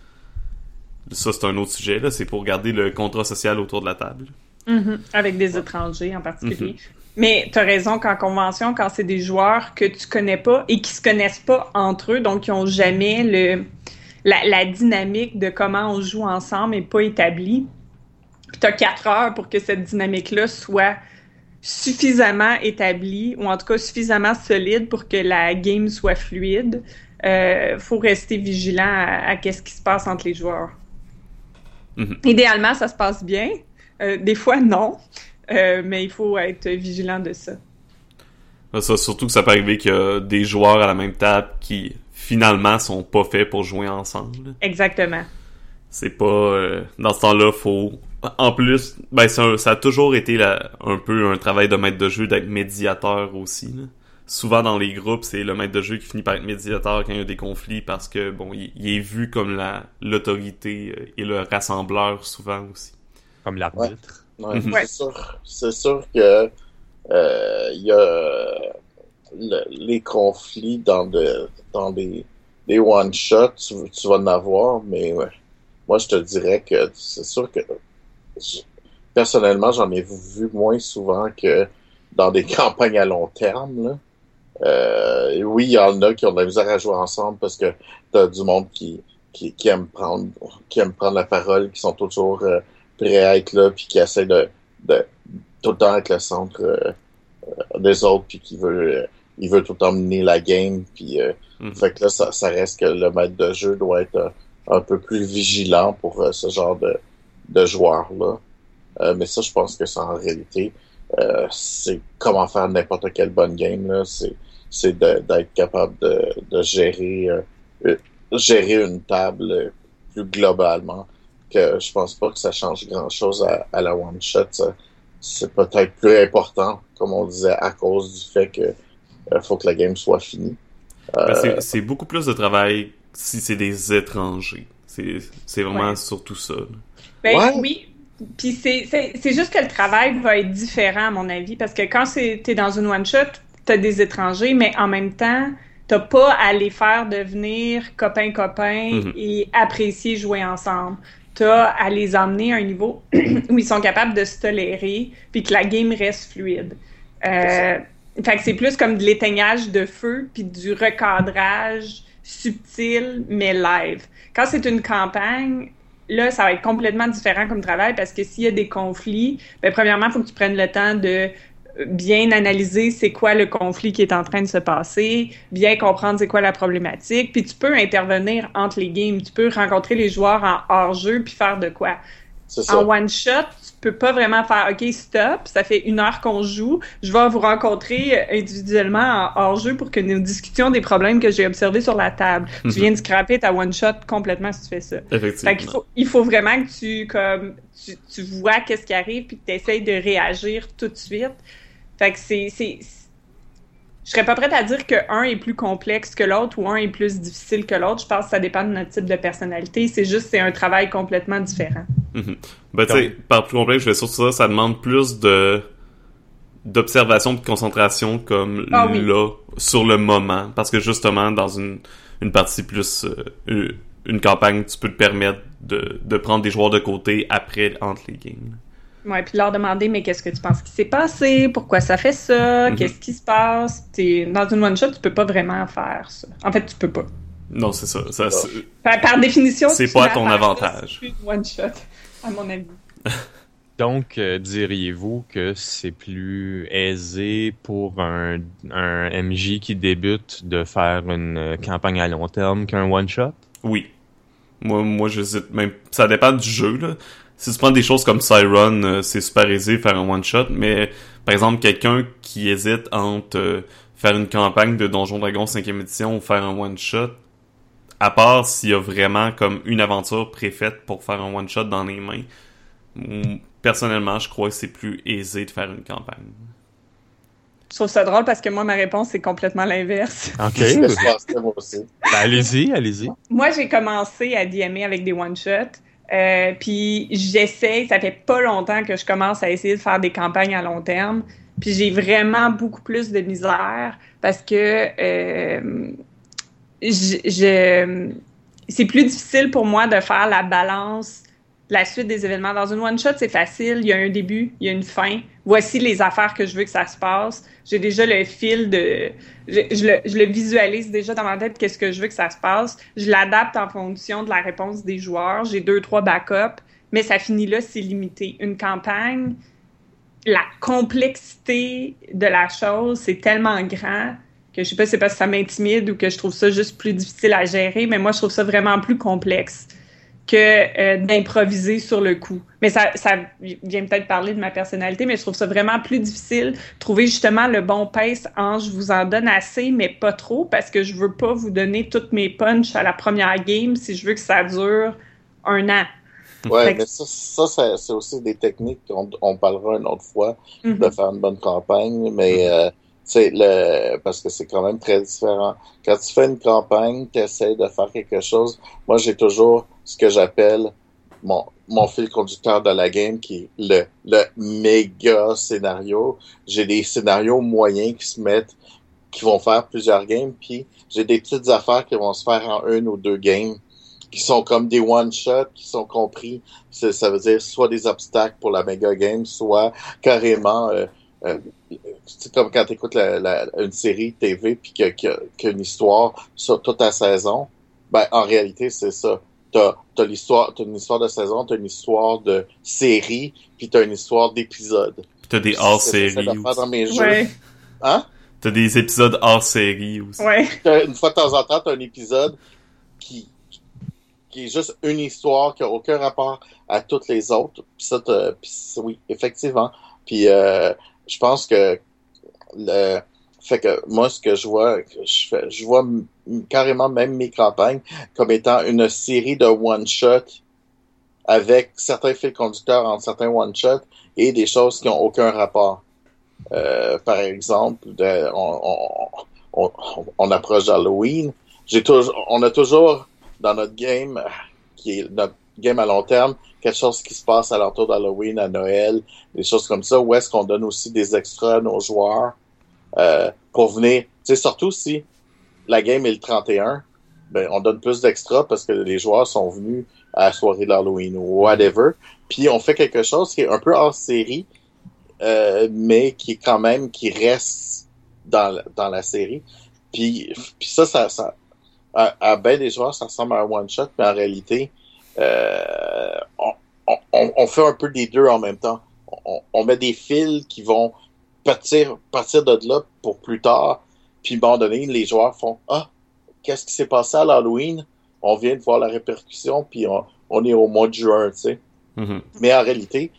Speaker 2: Ça, c'est un autre sujet, là. C'est pour garder le contrat social autour de la table.
Speaker 4: Mhm. Avec des étrangers en particulier. Mais tu as raison qu'en convention, quand c'est des joueurs que tu connais pas et qui se connaissent pas entre eux, donc qui ont jamais le la, la dynamique de comment on joue ensemble est pas établie. Puis tu as quatre heures pour que cette dynamique-là soit suffisamment établie, ou en tout cas suffisamment solide pour que la game soit fluide. Euh, faut rester vigilant à, à qu'est-ce qui se passe entre les joueurs.
Speaker 2: Mhm.
Speaker 4: Idéalement, ça se passe bien. Euh, des fois, non. Euh, mais il faut être vigilant de ça.
Speaker 2: Ça, surtout que ça peut arriver qu'il y a des joueurs à la même table qui finalement sont pas faits pour jouer ensemble.
Speaker 4: Exactement.
Speaker 2: C'est pas euh, dans ce temps-là, faut en plus, ben ça a toujours été la- un peu un travail de maître de jeu d'être médiateur aussi. là. Souvent dans les groupes, c'est le maître de jeu qui finit par être médiateur quand il y a des conflits parce que bon, il, il est vu comme la l'autorité euh, et le rassembleur souvent aussi.
Speaker 1: Comme l'arbitre.
Speaker 3: Ouais,
Speaker 2: Mhm.
Speaker 4: Ouais.
Speaker 3: C'est sûr, c'est sûr que euh, il y a le- les conflits dans de, dans des, des one shots, tu, tu vas en avoir, mais ouais. moi je te dirais que c'est sûr que je- personnellement j'en ai vu moins souvent que dans des campagnes à long terme. Là. Euh, oui, il y en a qui ont de la misère à jouer ensemble parce que t'as du monde qui, qui, qui aime prendre qui aime prendre la parole, qui sont toujours euh, prêts à être là, puis qui essaie de, de tout le temps être le centre euh, euh, des autres, puis qui veut il veut tout le temps mener la game, puis euh,
Speaker 2: Mhm.
Speaker 3: fait que là ça, ça reste que le maître de jeu doit être un peu plus vigilant pour ce genre de, de joueurs là. Euh, mais ça, je pense que c'est en réalité euh, c'est comment faire n'importe quelle bonne game là, c'est c'est d'être capable de, de gérer euh, euh, gérer une table plus globalement que je pense pas que ça change grand chose à, à la one shot. C'est peut-être plus important, comme on disait, à cause du fait que euh, faut que la game soit finie.
Speaker 2: Ben,
Speaker 3: Euh,
Speaker 2: c'est- c'est beaucoup plus de travail si c'est des étrangers. C'est c'est vraiment
Speaker 4: Ouais.
Speaker 2: surtout ça.
Speaker 4: Ben
Speaker 3: Ouais.
Speaker 4: oui. Puis c'est c'est- c'est juste que le travail va être différent, à mon avis, parce que quand c'est- t'es dans une one-shot, t'as des étrangers, mais en même temps, t'as pas à les faire devenir copains-copains
Speaker 2: Mhm.
Speaker 4: et apprécier jouer ensemble. T'as à les emmener à un niveau où ils sont capables de se tolérer, puis que la game reste fluide. Euh, fait que c'est plus comme de l'éteignage de feu, puis du recadrage subtil, mais live. Quand c'est une campagne, là, ça va être complètement différent comme travail parce que s'il y a des conflits, ben, premièrement, il faut que tu prennes le temps de bien analyser c'est quoi le conflit qui est en train de se passer, bien comprendre c'est quoi la problématique, puis tu peux intervenir entre les games, tu peux rencontrer les joueurs en hors-jeu puis faire de quoi.
Speaker 3: ça.
Speaker 4: En one shot, tu peux pas vraiment faire OK, stop, ça fait une heure qu'on joue, je vais vous rencontrer euh, individuellement en hors-jeu pour que nous discutions des problèmes que j'ai observés sur la table.
Speaker 2: Mhm.
Speaker 4: Tu viens de scraper ta one shot complètement si tu fais ça.
Speaker 2: Effectivement.
Speaker 4: Fait faut, il faut vraiment que tu, comme, tu, tu vois qu'est-ce qui arrive puis que tu essayes de réagir tout de suite. Fait que c'est, c'est, je serais pas prête à dire que un est plus complexe que l'autre ou un est plus difficile que l'autre. Je pense que ça dépend de notre type de personnalité. C'est juste c'est un travail complètement différent.
Speaker 2: Mhm. Ben, tu sais, par plus complexe, je vais sur ça, ça demande plus de d'observation de concentration comme
Speaker 4: Ah oui.
Speaker 2: là sur le moment parce que justement dans une une partie plus euh, une campagne tu peux te permettre de, de prendre des joueurs de côté après entre les games
Speaker 4: Ouais, puis leur demander mais qu'est-ce que tu penses qui s'est passé, pourquoi ça fait ça,
Speaker 2: Mhm.
Speaker 4: qu'est-ce qui se passe? T'es dans une one shot, tu peux pas vraiment faire ça. En fait, tu peux pas.
Speaker 2: non c'est ça, ça
Speaker 4: Par, par définition,
Speaker 2: C'est pas
Speaker 4: tu
Speaker 2: à ton avantage.
Speaker 4: C'est plus une one shot, à mon avis.
Speaker 1: Donc, euh, diriez-vous que c'est plus aisé pour un, un MJ qui débute de faire une euh, campagne à long terme qu'un one-shot?
Speaker 2: oui moi moi j'hésite même ça dépend du jeu là si tu prends des choses comme Siren euh, c'est super aisé de faire un one shot mais par exemple quelqu'un qui hésite entre euh, faire une campagne de Donjon Dragon 5e édition ou faire un one shot à part s'il y a vraiment comme une aventure préfaite pour faire un one shot dans les mains personnellement je crois que c'est plus aisé de faire une campagne
Speaker 4: Je trouve ça drôle parce que moi, ma réponse, c'est complètement l'inverse.
Speaker 1: OK. Ben, allez-y, allez-y.
Speaker 4: Moi, j'ai commencé à DMer avec des one-shots. Euh, puis j'essaie, ça fait pas longtemps que je commence à essayer de faire des campagnes à long terme. Puis j'ai vraiment beaucoup plus de misère parce que euh, c'est plus difficile pour moi de faire la balance, la suite des événements. Dans une one-shot, c'est facile. Il y a un début, il y a une fin. Voici les affaires que je veux que ça se passe. J'ai déjà le fil de... Je, le, je le visualise déjà dans ma tête, qu'est-ce que je veux que ça se passe. Je l'adapte en fonction de la réponse des joueurs. J'ai deux, trois backups. Mais ça finit là, c'est limité. Une campagne, la complexité de la chose, c'est tellement grand que je sais pas si c'est parce que ça m'intimide ou que je trouve ça juste plus difficile à gérer, mais moi, je trouve ça vraiment plus complexe que euh, d'improviser sur le coup. Mais ça, ça vient peut-être parler de ma personnalité, mais je trouve ça vraiment plus difficile. Trouver justement le bon pace en je vous en donne assez, mais pas trop, parce que je veux pas vous donner toutes mes punches à la première game si je veux que ça dure un an.
Speaker 3: Ouais,
Speaker 4: que-
Speaker 3: mais ça, ça, ça, c'est aussi des techniques qu'on on parlera une autre fois
Speaker 4: Mhm.
Speaker 3: de faire une bonne campagne, mais euh, tu sais, le parce que c'est quand même très différent. Quand tu fais une campagne, tu essaies de faire quelque chose. Moi, j'ai toujours ce que j'appelle mon, mon fil conducteur de la game, qui est le, le méga scénario. J'ai des scénarios moyens qui se mettent, qui vont faire plusieurs games, puis j'ai des petites affaires qui vont se faire en une ou deux games, qui sont comme des one-shots, qui sont compris. Ça veut dire soit des obstacles pour la méga game, soit carrément... Euh, euh, c'est comme quand tu écoutes la, la- une série TV puis qu'il y y a une histoire sur toute la saison. Ben, en réalité, c'est ça. T'as as, l'histoire, t'as une histoire de saison, t'as une histoire de série, puis t'as une histoire d'épisode.
Speaker 2: Puis t'as des
Speaker 3: dans mes jeux.
Speaker 4: Ouais,
Speaker 3: Hein?
Speaker 2: T'as des épisodes hors-série aussi.
Speaker 4: ouais.
Speaker 3: Une fois de temps en temps, t'as un épisode qui, qui est juste une histoire qui a aucun rapport à toutes les autres. Puis ça, c'est- oui, effectivement. Puis euh, je pense que le fait que moi, ce que je vois, je vois carrément même mes campagnes comme étant une série de one-shot avec certains fils conducteurs entre certains one-shots et des choses qui ont aucun rapport. Euh, par exemple, on, on, on, on approche d'Halloween. J'ai on a toujours dans notre game, qui est notre game à long terme, quelque chose qui se passe à l'entour d'Halloween, à Noël, des choses comme ça, où est-ce qu'on donne aussi des extras à nos joueurs euh, pour venir, surtout si la game est le 31, ben, on donne plus d'extras parce que les joueurs sont venus à la soirée d'Halloween ou whatever. Puis on fait quelque chose qui est un peu hors série, euh, mais qui est quand même, qui reste dans, la- série. Puis, puis ça, ça, ça à, à des joueurs, ça ressemble à un one-shot, mais en réalité, euh, on, on fait un peu des deux en même temps. On, on met des fils qui vont partir, partir de là pour plus tard. Puis, à un moment donné, les joueurs font Ah, qu'est-ce qui s'est passé à l'Halloween? On vient de voir la répercussion, puis on, on est au mois de juin, tu sais.
Speaker 2: Mhm.
Speaker 3: Mais en réalité,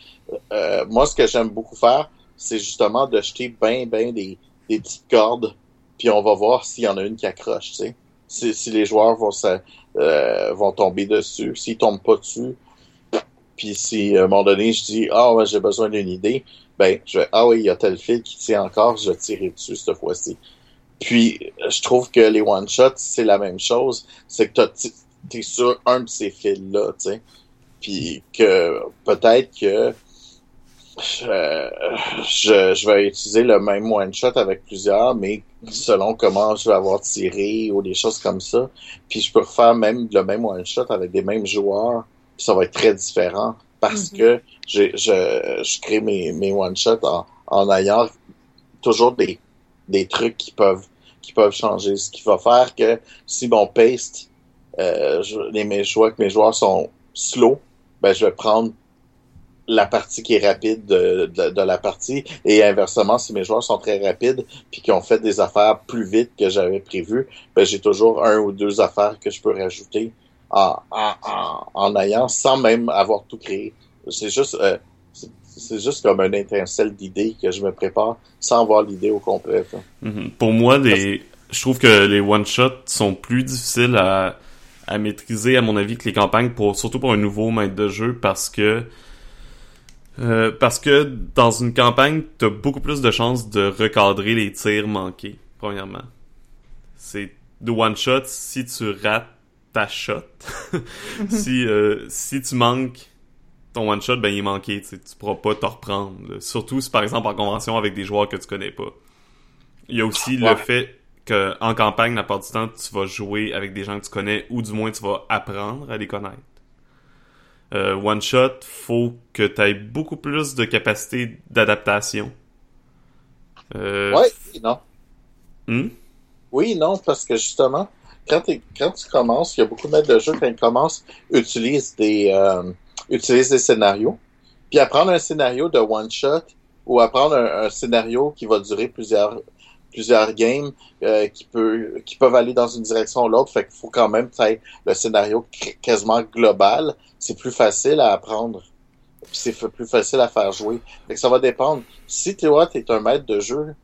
Speaker 3: euh, moi, ce que j'aime beaucoup faire, c'est justement de jeter ben, ben des, des petites cordes, puis on va voir s'il y en a une qui accroche, tu sais. Si, si les joueurs vont, se- euh, vont tomber dessus, s'ils tombent pas dessus, puis si à un moment donné, je dis, ah, ouais, j'ai besoin d'une idée, ben, je vais, ah oui, il y a tel fil qui tient encore, je vais tirer dessus cette fois-ci. puis, je trouve que les one-shots, c'est la même chose. C'est que t'es sur un de ces fils-là, tu sais. Puis que peut-être que euh, je, je, vais utiliser le même one-shot avec plusieurs, mais selon comment je vais avoir tiré ou des choses comme ça. Puis je peux refaire même le même one-shot avec des mêmes joueurs, ça va être très différent parce
Speaker 4: Mhm.
Speaker 3: que je, je crée mes, mes one-shots en, en ayant toujours des, des trucs qui peuvent qui peuvent changer. Ce qui va faire que si mon paste, euh, je, les, mes joueurs, que mes joueurs sont slow, ben je vais prendre la partie qui est rapide de, de, de la partie et inversement si mes joueurs sont très rapides puis qui ont fait des affaires plus vite que j'avais prévu ben j'ai toujours un ou deux affaires que je peux rajouter en, en, ayant sans même avoir tout créé c'est juste euh, c'est- juste comme un étincelle d'idées que je me prépare sans avoir l'idée au complet.
Speaker 2: Mhm. Pour moi, les... je trouve que les one-shots sont plus difficiles à... à maîtriser, à mon avis, que les campagnes, pour... surtout pour un nouveau maître de jeu, parce que euh, parce que dans une campagne, t'as beaucoup plus de chances de recadrer les tirs manqués, premièrement. C'est de one-shot, si tu rates ta shot, si, euh, si tu manques ton one-shot, ben il est manqué, tu pourras pas t'en reprendre. là. Surtout si par exemple en convention avec des joueurs que tu connais pas. Il y a aussi le fait que en campagne, la part du temps, tu vas jouer avec des gens que tu connais ou du moins tu vas apprendre à les connaître. Euh, one shot, faut que tu aies beaucoup plus de capacité d'adaptation. Euh,
Speaker 3: ouais non
Speaker 2: hmm?
Speaker 3: Oui, non, parce que justement, quand, quand tu commences, il y a beaucoup de maîtres de jeu, quand ils commencent, utilisent des, euh, utilisent des scénarios. Puis apprendre un scénario de one-shot ou apprendre un, un scénario qui va durer plusieurs plusieurs games euh, qui peut qui peuvent aller dans une direction ou l'autre. Fait qu'il faut quand même que le scénario qu- quasiment global. C'est plus facile à apprendre. C'est plus facile à faire jouer. Fait que ça va dépendre. Si toi t'es un maître de jeu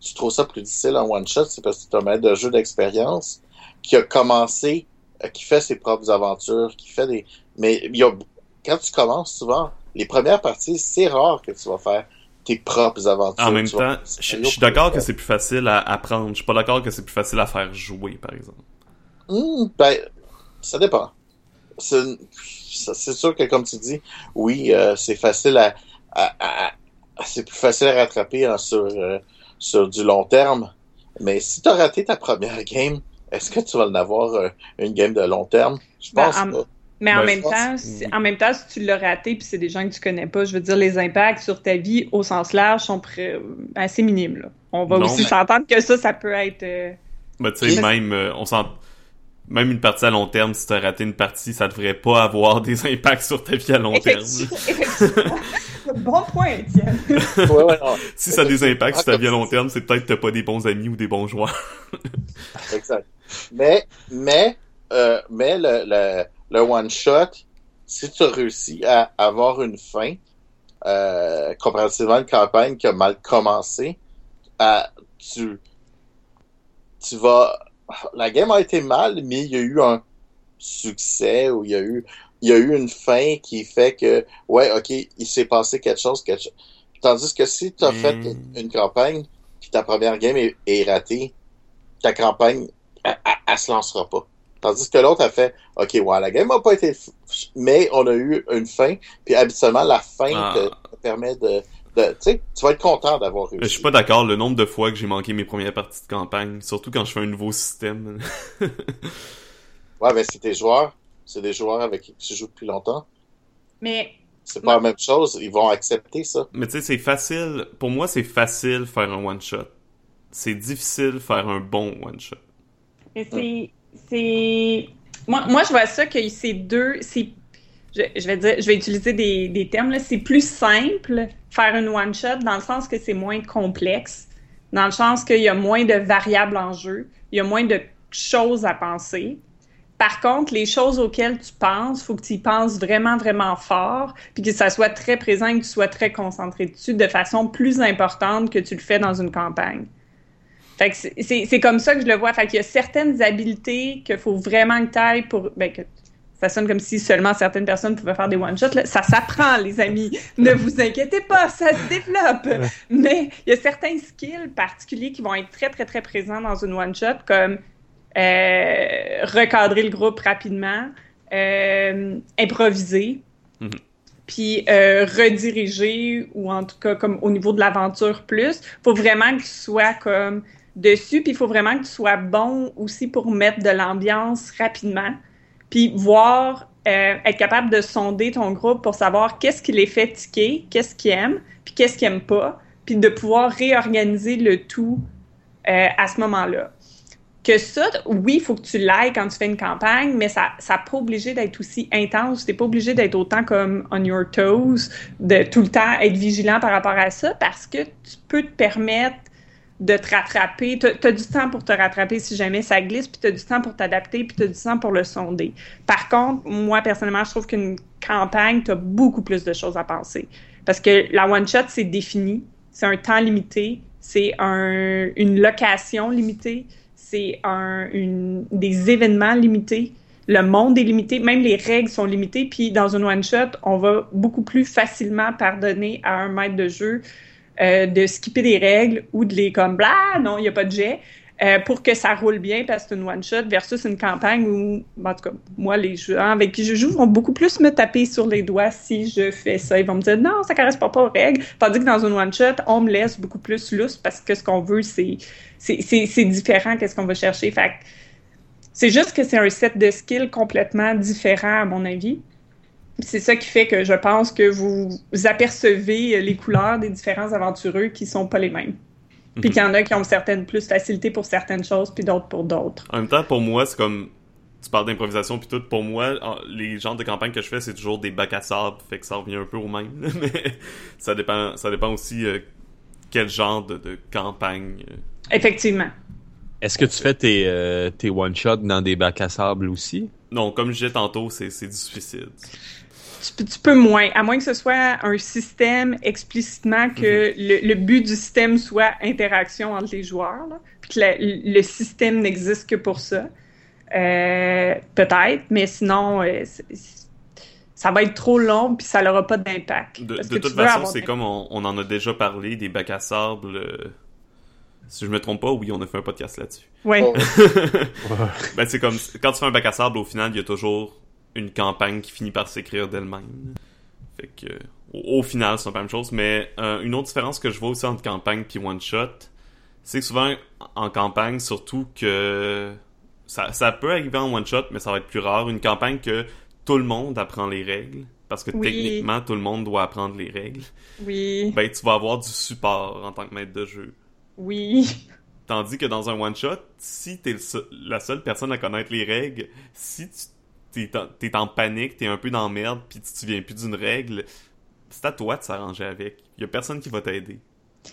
Speaker 3: tu trouves ça plus difficile en one shot, c'est parce que tu un maître de jeu d'expérience qui a commencé, euh, qui fait ses propres aventures, qui fait des. Mais il y a quand tu commences souvent, les premières parties, c'est rare que tu vas faire tes propres aventures.
Speaker 2: En même temps, je suis d'accord que c'est plus facile à apprendre. Je suis pas d'accord que c'est plus facile à faire jouer, par exemple.
Speaker 3: Hmm, ben, ça dépend. C'est sûr que, comme tu dis, oui, euh, c'est facile à, à- à- c'est plus facile à rattraper hein, sur, euh, sur du long terme. Mais si tu as raté ta première game, est-ce que tu vas en avoir euh, une game de long terme? Je
Speaker 4: Ben,
Speaker 3: pense
Speaker 4: en-
Speaker 3: pas.
Speaker 4: Mais en
Speaker 2: Ben,
Speaker 4: même
Speaker 3: pense-
Speaker 4: temps, si- en même temps, si tu l'as raté puis c'est des gens que tu connais pas, je veux dire, les impacts sur ta vie au sens large sont pré- assez minimes. Là. On va
Speaker 2: Non,
Speaker 4: aussi
Speaker 2: mais-
Speaker 4: s'entendre que ça, ça peut être. euh,
Speaker 2: Ben, tu sais, même, euh, on. Même une partie à long terme, si t'as raté une partie, ça devrait pas avoir des impacts sur ta vie à long terme.
Speaker 4: effectivement- bon point, Étienne.
Speaker 3: Ouais, ouais, non,
Speaker 2: Si ça a des impacts sur ta vie à long terme, c'est peut-être que t'as pas des bons amis ou des bons joueurs.
Speaker 3: exact. Mais, mais, euh, mais le, le, le one shot, si tu réussis à avoir une fin, euh, comparativement à une campagne qui a mal commencé, à, tu, tu vas, la game a été mal, mais il y a eu un succès ou il y a eu, il y a eu une fin qui fait que, ouais, ok, il s'est passé quelque chose, quelque chose. Tandis que si tu as
Speaker 2: Mm.
Speaker 3: fait une, une campagne, puis ta première game est, est ratée, ta campagne, elle, elle, elle se lancera pas. Tandis que l'autre a fait, OK, ouais, la game n'a pas été, mais on a eu une fin, puis habituellement, la fin
Speaker 2: Ah.
Speaker 3: te, te permet de, de tu vas être content d'avoir
Speaker 2: Je
Speaker 3: réussi.
Speaker 2: suis pas d'accord, le nombre de fois que j'ai manqué mes premières parties de campagne, surtout quand je fais un nouveau système.
Speaker 3: Ouais, mais c'est tes joueurs, c'est des joueurs avec qui tu joues depuis longtemps.
Speaker 4: Mais
Speaker 3: C'est pas la même chose, ils vont accepter ça.
Speaker 2: Mais tu sais, c'est facile. Pour moi, c'est facile faire un one-shot. C'est difficile faire un bon one-shot.
Speaker 4: Mais c'est. c'est... Moi, moi, je vois ça que c'est deux. C'est, je, vais dire, je vais utiliser des, des termes. C'est plus simple faire une one-shot dans le sens que c'est moins complexe, dans le sens qu'il y a moins de variables en jeu, il y a moins de choses à penser. Par contre, les choses auxquelles tu penses, faut que tu y penses vraiment, vraiment fort, puis que ça soit très présent et que tu sois très concentré dessus de façon plus importante que tu le fais dans une campagne. Fait que c'est comme ça que je le vois. Fait qu'il y a certaines habiletés qu'il faut vraiment que tu ailles pour. Ben, que ça sonne comme si seulement certaines personnes pouvaient faire des one-shots. Ça s'apprend, les amis. Ne vous inquiétez pas, ça se développe. Mais il y a certains skills particuliers qui vont être très, très, très présents dans une one-shot, comme euh, recadrer le groupe rapidement, euh, improviser, mhm. puis euh, rediriger, ou en tout cas comme au niveau de l'aventure plus. Il faut vraiment que tu sois comme dessus, puis il faut vraiment que tu sois bon aussi pour mettre de l'ambiance rapidement, puis voir, euh, être capable de sonder ton groupe pour savoir qu'est-ce qui les fait tiquer, qu'est-ce qu'ils aiment, puis qu'est-ce qu'ils aiment pas, puis de pouvoir réorganiser le tout euh, à ce moment-là. Que ça, oui, il faut que tu l'ailles quand tu fais une campagne, mais ça n'a pas obligé d'être aussi intense. T'es pas obligé d'être autant comme on your toes, de tout le temps être vigilant par rapport à ça, parce que tu peux te permettre de te rattraper. Tu as, du temps pour te rattraper si jamais ça glisse, puis tu as du temps pour t'adapter, puis tu as du temps pour le sonder. Par contre, moi, personnellement, je trouve qu'une campagne, tu as beaucoup plus de choses à penser. Parce que la one-shot, c'est défini, c'est un temps limité, c'est un, une location limitée, c'est un, des événements limités. Le monde est limité, même les règles sont limitées. Puis dans une one-shot, on va beaucoup plus facilement pardonner à un maître de jeu euh, de skipper des règles ou de les comme blah, non, il n'y a pas de jet. Euh, pour que ça roule bien parce que c'est une one-shot versus une campagne où, en tout cas, moi, les gens avec qui je joue vont beaucoup plus me taper sur les doigts si je fais ça. Ils vont me dire non, ça correspond pas aux règles. Tandis que dans une one-shot, on me laisse beaucoup plus lousse parce que ce qu'on veut, c'est, c'est, différent qu'est-ce qu'on va chercher. Fait c'est juste que c'est un set de skills complètement différent, à mon avis c'est ça qui fait que je pense que vous apercevez les couleurs des différents aventureux qui sont pas les mêmes. Puis qu'il y en a qui ont certaines plus facilité pour certaines choses, puis d'autres pour d'autres.
Speaker 2: En même temps, pour moi, c'est comme tu parles d'improvisation puis tout. Pour moi, les genres de campagnes que je fais, c'est toujours des bacs à sable, fait que ça revient un peu au même. Mais ça dépend, ça dépend aussi euh, quel genre de, campagne. Euh.
Speaker 4: Effectivement.
Speaker 1: Est-ce que tu fais tes, euh, tes one-shots dans des bacs à sable aussi?
Speaker 2: Non, comme je disais tantôt, c'est du suicide
Speaker 4: tu, peux moins, à moins que ce soit un système explicitement que mhm. le, but du système soit interaction entre les joueurs, puis que le système n'existe que pour ça. Euh, peut-être, mais sinon, euh, ça va être trop long puis ça n'aura pas d'impact.
Speaker 2: De, toute façon, c'est comme on, en a déjà parlé des bacs à sable. Euh, si je me trompe pas, oui, on a fait un podcast là-dessus.
Speaker 4: Oui.
Speaker 3: Oh.
Speaker 2: ben, c'est comme quand tu fais un bac à sable, au final, il y a toujours une campagne qui finit par s'écrire d'elle-même. Fait que au, final, c'est la même chose. Mais euh, une autre différence que je vois aussi entre campagne puis one shot, c'est que souvent en campagne, surtout que ça, ça peut arriver en one shot, mais ça va être plus rare. Une campagne que tout le monde apprend les règles. Parce que techniquement, tout le monde doit apprendre les règles.
Speaker 4: Oui.
Speaker 2: Ben, tu vas avoir du support en tant que maître de jeu.
Speaker 4: Oui.
Speaker 2: Tandis que dans un one-shot, si t'es la seule personne à connaître les règles, si tu t'es en, panique, t'es un peu dans merde, puis tu te souviens plus d'une règle, c'est à toi de s'arranger avec. Il y a personne qui va t'aider.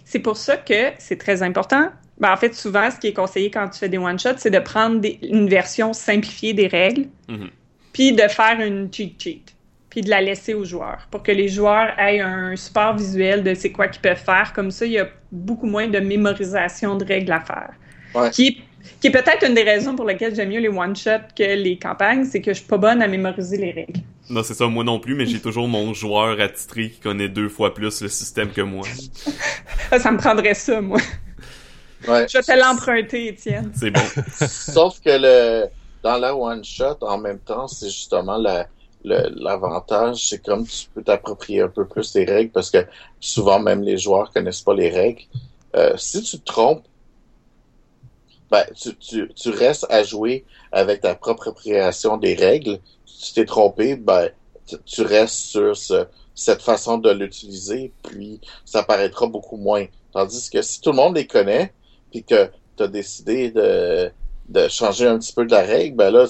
Speaker 4: C'est pour ça que c'est très important. Ben, en fait, souvent, ce qui est conseillé quand tu fais des one-shots, c'est de prendre une version simplifiée des règles, mm-hmm. puis de faire une cheat sheet, puis de la laisser aux joueurs, pour que les joueurs aient un support visuel de c'est quoi qu'ils peuvent faire. Comme ça, il y a beaucoup moins de mémorisation de règles à faire. Qui qui est peut-être une des raisons pour lesquelles j'aime mieux les one-shots que les campagnes, c'est que je suis pas bonne à mémoriser les règles.
Speaker 2: Non, c'est ça, moi non plus, mais j'ai toujours mon joueur attitré qui connaît deux fois plus le système que moi.
Speaker 4: ça me prendrait ça, moi. Ouais. Je vais te l'emprunter, Étienne.
Speaker 2: C'est bon.
Speaker 3: Sauf que le dans la one-shot, en même temps, c'est justement la l'avantage, c'est comme tu peux t'approprier un peu plus les règles parce que souvent même les joueurs connaissent pas les règles. Euh, si tu te trompes, ben, tu, tu, tu, restes à jouer avec ta propre appropriation des règles. Si tu t'es trompé, ben, tu, restes sur ce, cette façon de l'utiliser, puis ça paraîtra beaucoup moins. Tandis que si tout le monde les connaît, puis que tu as décidé de, de changer un petit peu de la règle, ben là,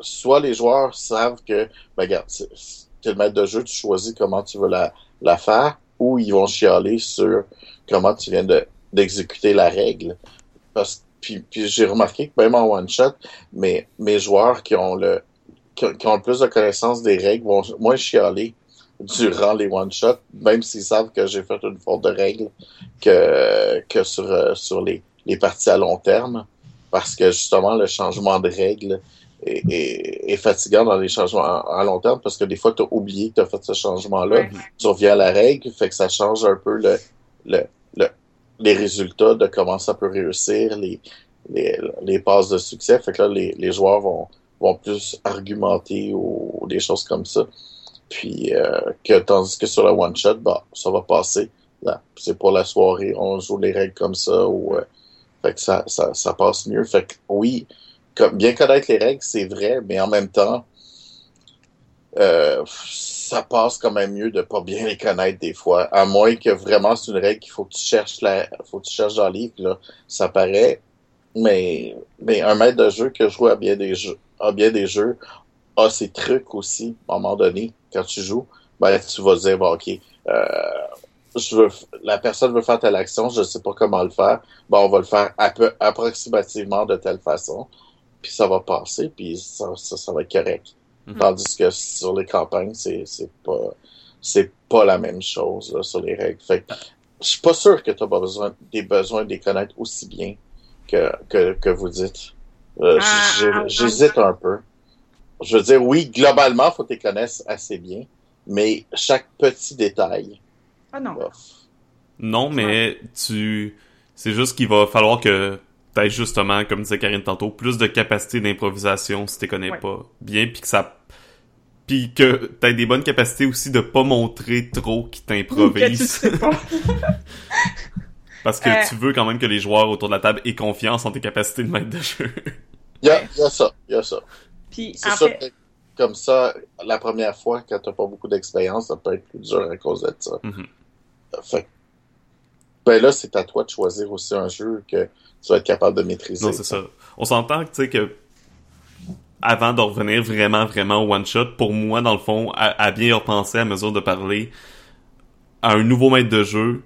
Speaker 3: soit les joueurs savent que, ben regarde, tu es le maître de jeu, tu choisis comment tu veux la, la faire, ou ils vont chialer sur comment tu viens de d'exécuter la règle. Parce puis, puis j'ai remarqué que même en one shot, mes, mes joueurs qui ont le qui, ont le plus de connaissances des règles vont moins chialer durant les one shots, même s'ils savent que j'ai fait une faute de règles que que sur euh, sur les les parties à long terme, parce que justement le changement de règles est, fatigant dans les changements à, long terme parce que des fois, tu as oublié que tu as fait ce changement-là. Tu reviens à la règle, fait que ça change un peu le, le, les résultats de comment ça peut réussir, les, les, les passes de succès. Fait que là, les, les joueurs vont, vont plus argumenter ou, des choses comme ça. Puis euh, que tandis que sur la one shot, bah ça va passer. Là, c'est pour la soirée, on joue les règles comme ça ou euh, fait que ça, ça, ça passe mieux. Fait que oui, bien connaître les règles, c'est vrai, mais en même temps, euh, ça passe quand même mieux de pas bien les connaître des fois. À moins que vraiment c'est une règle qu'il faut que tu cherches la, faut que tu cherches dans le livre, là. Ça paraît. Mais, mais un maître de jeu que joue à bien des jeux, à bien des jeux, a ses trucs aussi, à un moment donné, quand tu joues. Ben, tu vas dire, bon, ok, euh, je veux, la personne veut faire telle action, je sais pas comment le faire. Ben, on va le faire peu approximativement de telle façon puis ça va passer, puis ça, ça, va être correct. Mhm. Tandis que sur les campagnes, c'est, c'est pas c'est pas la même chose là, sur les règles. Fait je suis pas sûr que tu as besoin des besoins de les connaître aussi bien que, que, que vous dites. Euh, ah, j'hésite un peu. Je veux dire, oui, globalement, faut que tu les connaisses assez bien, mais chaque petit détail.
Speaker 4: Ah non.
Speaker 2: Non, mais tu. C'est juste qu'il va falloir que peut justement, comme disait Karine tantôt, plus de capacité d'improvisation si tu connais pas bien, puis que ça puis que t'as des bonnes capacités aussi de pas montrer trop qui t'improvise. Parce que euh. tu veux quand même que les joueurs autour de la table aient confiance en tes capacités de maître de jeu.
Speaker 3: Il y a, y a ça, il y a ça. Puis, c'est sûr que comme ça, la première fois, quand t'as pas beaucoup d'expérience, ça peut être plus dur à cause de ça. Fait ben là, c'est à toi de choisir aussi un jeu que tu vas être capable de maîtriser.
Speaker 2: Non, c'est ça. On s'entend que, tu sais, que avant de revenir vraiment, vraiment au one-shot, pour moi, dans le fond, à, bien y repenser à mesure de parler à un nouveau maître de jeu,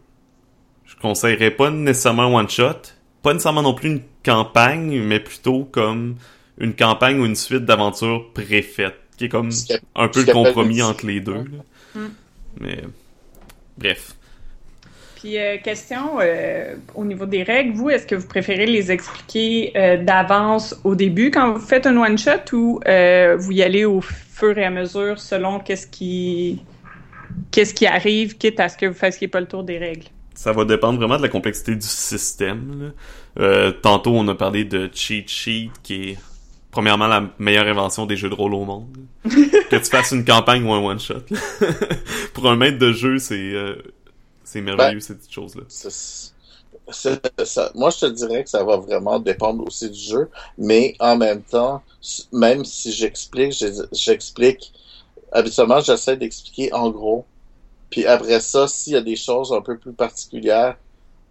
Speaker 2: je conseillerais pas nécessairement un one-shot, pas nécessairement non plus une campagne, mais plutôt comme une campagne ou une suite d'aventures préfaites, qui est comme un peu le compromis entre les deux. Mm. Mais bref.
Speaker 4: Puis, euh, question euh, au niveau des règles, vous, est-ce que vous préférez les expliquer euh, d'avance au début quand vous faites un one-shot ou vous y allez au fur et à mesure selon qu'est-ce qui, qu'est-ce qui arrive, quitte à ce que vous fassiez pas le tour des règles?
Speaker 2: Ça va dépendre vraiment de la complexité du système. tantôt, on a parlé de cheat sheet, qui est premièrement la meilleure invention des jeux de rôle au monde. que tu fasses une campagne ou un one-shot. Pour un maître de jeu, c'est c'est merveilleux, ben, cette petite chose-là.
Speaker 3: moi, je te dirais que ça va vraiment dépendre aussi du jeu, mais en même temps, même si j'explique, j'explique, habituellement, j'essaie d'expliquer en gros. Puis après ça, s'il y a des choses un peu plus particulières,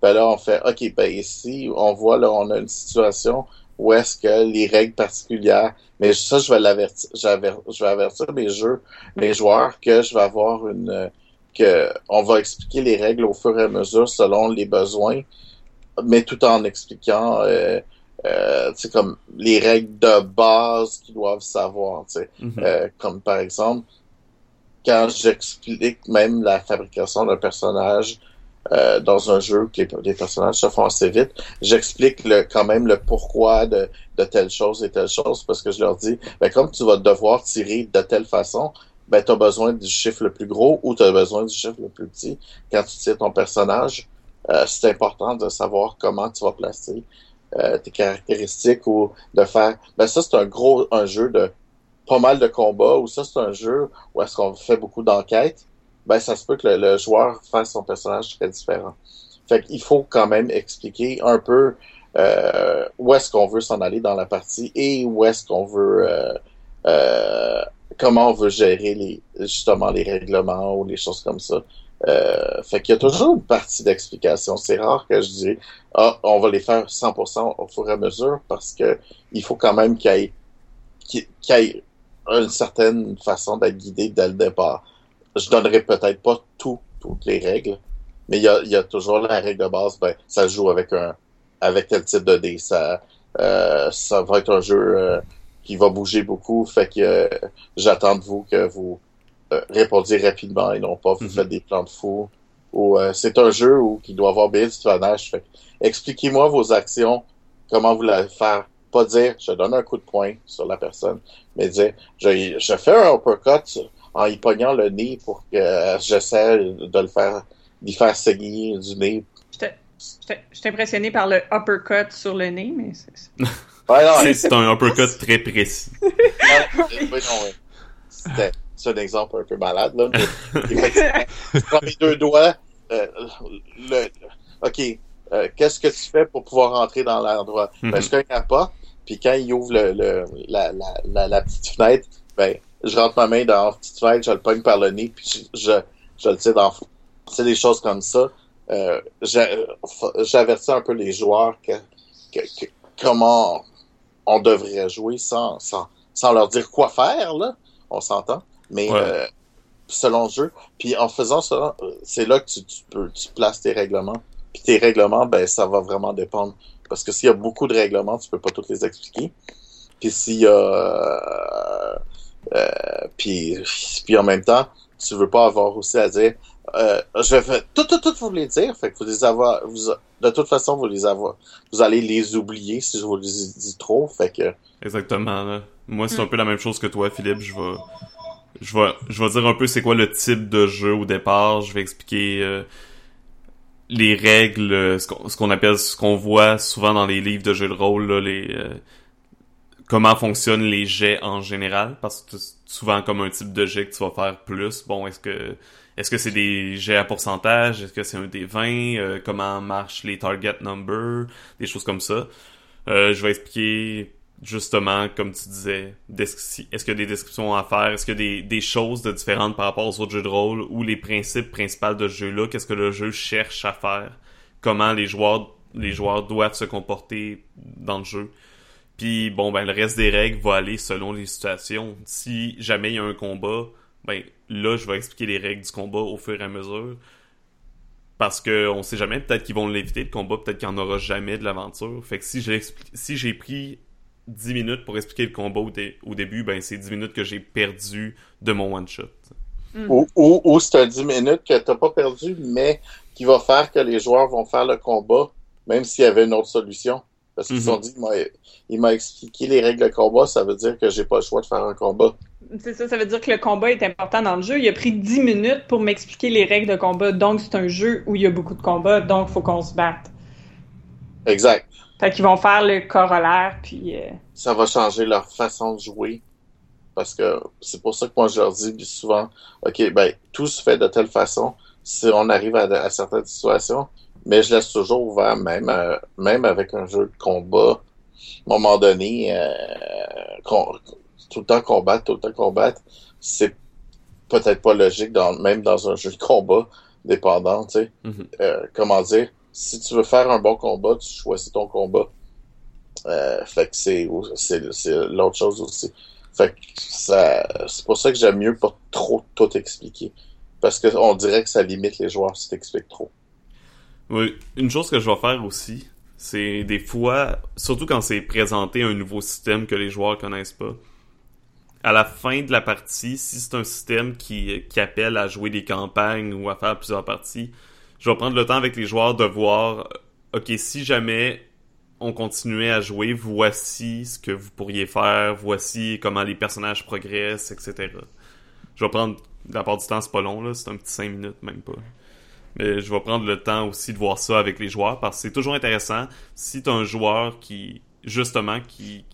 Speaker 3: ben là, on fait, OK, ben ici, on voit, là, on a une situation où est-ce que les règles particulières, mais ça, je vais l'avertir, je vais avertir mes jeux, mes joueurs que je vais avoir une, que on va expliquer les règles au fur et à mesure selon les besoins, mais tout en expliquant euh, euh, comme les règles de base qu'ils doivent savoir. Mm-hmm. euh, comme par exemple, quand j'explique même la fabrication d'un personnage euh, dans un jeu que les, personnages se font assez vite, j'explique le, quand même le pourquoi de, de telle chose et telle chose parce que je leur dis, ben, comme tu vas devoir tirer de telle façon, ben, tu as besoin du chiffre le plus gros ou tu as besoin du chiffre le plus petit. Quand tu tires ton personnage, euh, c'est important de savoir comment tu vas placer euh, tes caractéristiques ou de faire... Ben, ça, c'est un gros un jeu de pas mal de combats ou ça, c'est un jeu où est-ce qu'on fait beaucoup d'enquêtes. Ben, ça se peut que le, joueur fasse son personnage très différent. Fait qu'il faut quand même expliquer un peu euh, où est-ce qu'on veut s'en aller dans la partie et où est-ce qu'on veut euh, euh, comment on veut gérer les justement les règlements ou les choses comme ça. Euh, fait qu'il y a toujours une partie d'explication. C'est rare que je dis ah on va les faire 100% au fur et à mesure parce que il faut quand même qu'il y ait qu'il y ait une certaine façon d'être guidé dès le départ. Je donnerai peut-être pas tout, toutes les règles, mais il y a, toujours la règle de base. Ben ça joue avec un avec tel type de dé. Ça euh, ça va être un jeu euh, qui va bouger beaucoup. Fait que euh, j'attends de vous que vous euh, répondiez rapidement et non pas vous mhm. faites des plans de fou. Ou euh, c'est un jeu où qui doit avoir bien du tournage. Fait expliquez-moi vos actions, comment vous allez faire pas dire je donne un coup de poing sur la personne, mais dire je, je fais un uppercut en y pognant le nez pour que j'essaie de le faire, d'y faire saigner du nez.
Speaker 4: Je suis impressionné par le uppercut sur le nez, mais c'est.
Speaker 2: Ouais, c'est un uppercut très précis.
Speaker 3: oui, non, C'est un exemple un peu malade, là. Mais, tu prends mes deux doigts, euh, le, OK, euh, qu'est-ce que tu fais pour pouvoir rentrer dans l'endroit? Mm -hmm. Ben, je cogne la porte, puis quand il ouvre le, le la, la, la, la, petite fenêtre, ben, je rentre ma main dans la petite fenêtre, je le pogne par le nez, puis je, je, je le tire dans C'est des choses comme ça. Euh, J'avertis un peu les joueurs que, que, que, comment on devrait jouer sans, sans, sans leur dire quoi faire, là. On s'entend. Mais ouais. euh, selon le jeu. Puis en faisant ça, c'est là que tu, tu, peux, tu places tes règlements. Puis tes règlements, ben ça va vraiment dépendre. Parce que s'il y a beaucoup de règlements, tu peux pas tous les expliquer. Puis s'il y a... Euh, euh, puis, puis en même temps, tu veux pas avoir aussi à dire euh, je vais tout, tout, tout vous les dire, fait que vous les avoir, vous, de toute façon, vous les avoir, vous allez les oublier si je vous les dis trop, fait que.
Speaker 2: Exactement, là. Moi, c'est un peu la même chose que toi, Philippe, je vais, je vais, je vais dire un peu c'est quoi le type de jeu au départ, je vais expliquer, euh, les règles, ce qu'on, ce qu'on appelle, ce qu'on voit souvent dans les livres de jeux de rôle, là, les, euh, comment fonctionnent les jets en général, parce que souvent comme un type de jet que tu vas faire plus, bon, est-ce que, est-ce que c'est des jets à pourcentage? Est-ce que c'est un des 20? Euh, comment marchent les target numbers? Des choses comme ça. Euh, je vais expliquer justement, comme tu disais, est-ce qu'il y a des descriptions à faire? Est-ce qu'il y a des, des choses de différentes par rapport aux autres jeux de rôle ou les principes principaux de ce jeu-là? Qu'est-ce que le jeu cherche à faire? Comment les joueurs, les joueurs doivent se comporter dans le jeu? Puis bon, ben le reste des règles va aller selon les situations. Si jamais il y a un combat, ben là, je vais expliquer les règles du combat au fur et à mesure. Parce que on sait jamais, peut-être qu'ils vont l'éviter le combat, peut-être qu'il n'y en aura jamais de l'aventure. Fait que si j'ai si pris 10 minutes pour expliquer le combat au, dé au début, ben c'est 10 minutes que j'ai perdu de mon one-shot.
Speaker 3: Mm. Ou, ou, ou c'est 10 minutes que t'as pas perdu, mais qui va faire que les joueurs vont faire le combat, même s'il y avait une autre solution. Parce qu'ils mm -hmm. ont dit, il m'a expliqué les règles de combat, ça veut dire que j'ai pas le choix de faire un combat.
Speaker 4: C'est ça, ça veut dire que le combat est important dans le jeu. Il a pris 10 minutes pour m'expliquer les règles de combat, donc c'est un jeu où il y a beaucoup de combats, donc il faut qu'on se batte.
Speaker 3: Exact.
Speaker 4: Fait qu'ils vont faire le corollaire, puis... Euh...
Speaker 3: Ça va changer leur façon de jouer. Parce que c'est pour ça que moi je leur dis souvent, OK, ben, tout se fait de telle façon si on arrive à, à certaines situations, mais je laisse toujours ouvert, même, euh, même avec un jeu de combat, à un moment donné, euh, tout le temps combattre, tout le temps combattre, c'est peut-être pas logique, dans, même dans un jeu de combat dépendant, tu sais. Mm -hmm. euh, comment dire, si tu veux faire un bon combat, tu choisis ton combat. Euh, fait que c'est, c'est, l'autre chose aussi. Fait que ça, c'est pour ça que j'aime mieux pas trop tout expliquer. Parce qu'on dirait que ça limite les joueurs si t'expliques trop.
Speaker 2: Oui, une chose que je vais faire aussi, c'est des fois, surtout quand c'est présenté un nouveau système que les joueurs connaissent pas, à la fin de la partie, si c'est un système qui, appelle à jouer des campagnes ou à faire plusieurs parties, je vais prendre le temps avec les joueurs de voir, ok, si jamais on continuait à jouer, voici ce que vous pourriez faire, voici comment les personnages progressent, etc. Je vais prendre, la part du temps, c'est pas long, là, c'est un petit 5 minutes, même pas. Mais je vais prendre le temps aussi de voir ça avec les joueurs parce que c'est toujours intéressant si t'as un joueur qui, justement, qui,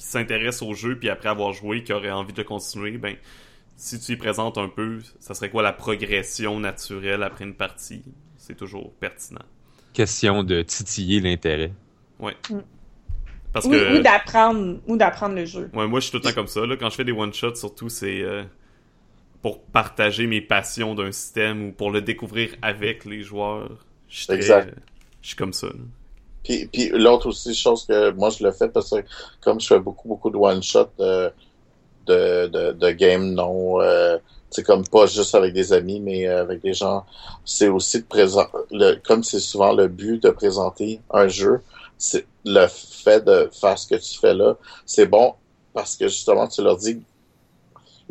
Speaker 2: qui s'intéresse au jeu puis après avoir joué, qui aurait envie de continuer, ben si tu y présentes un peu, ça serait quoi la progression naturelle après une partie? C'est toujours pertinent.
Speaker 1: Question de titiller l'intérêt.
Speaker 2: Ouais.
Speaker 4: Mm. Parce ou, que... ou d'apprendre ou d'apprendre le jeu.
Speaker 2: Ouais, moi je suis tout le temps comme ça. Là. Quand je fais des one shots, surtout c'est euh, pour partager mes passions d'un système ou pour le découvrir avec les joueurs. Je suis, exact. je suis comme ça. Là.
Speaker 3: Puis, puis l'autre aussi chose que moi je le fais parce que comme je fais beaucoup beaucoup de one shot de de, de, de game non euh, c'est comme pas juste avec des amis mais avec des gens c'est aussi de présenter le comme c'est souvent le but de présenter un jeu c'est le fait de faire ce que tu fais là c'est bon parce que justement tu leur dis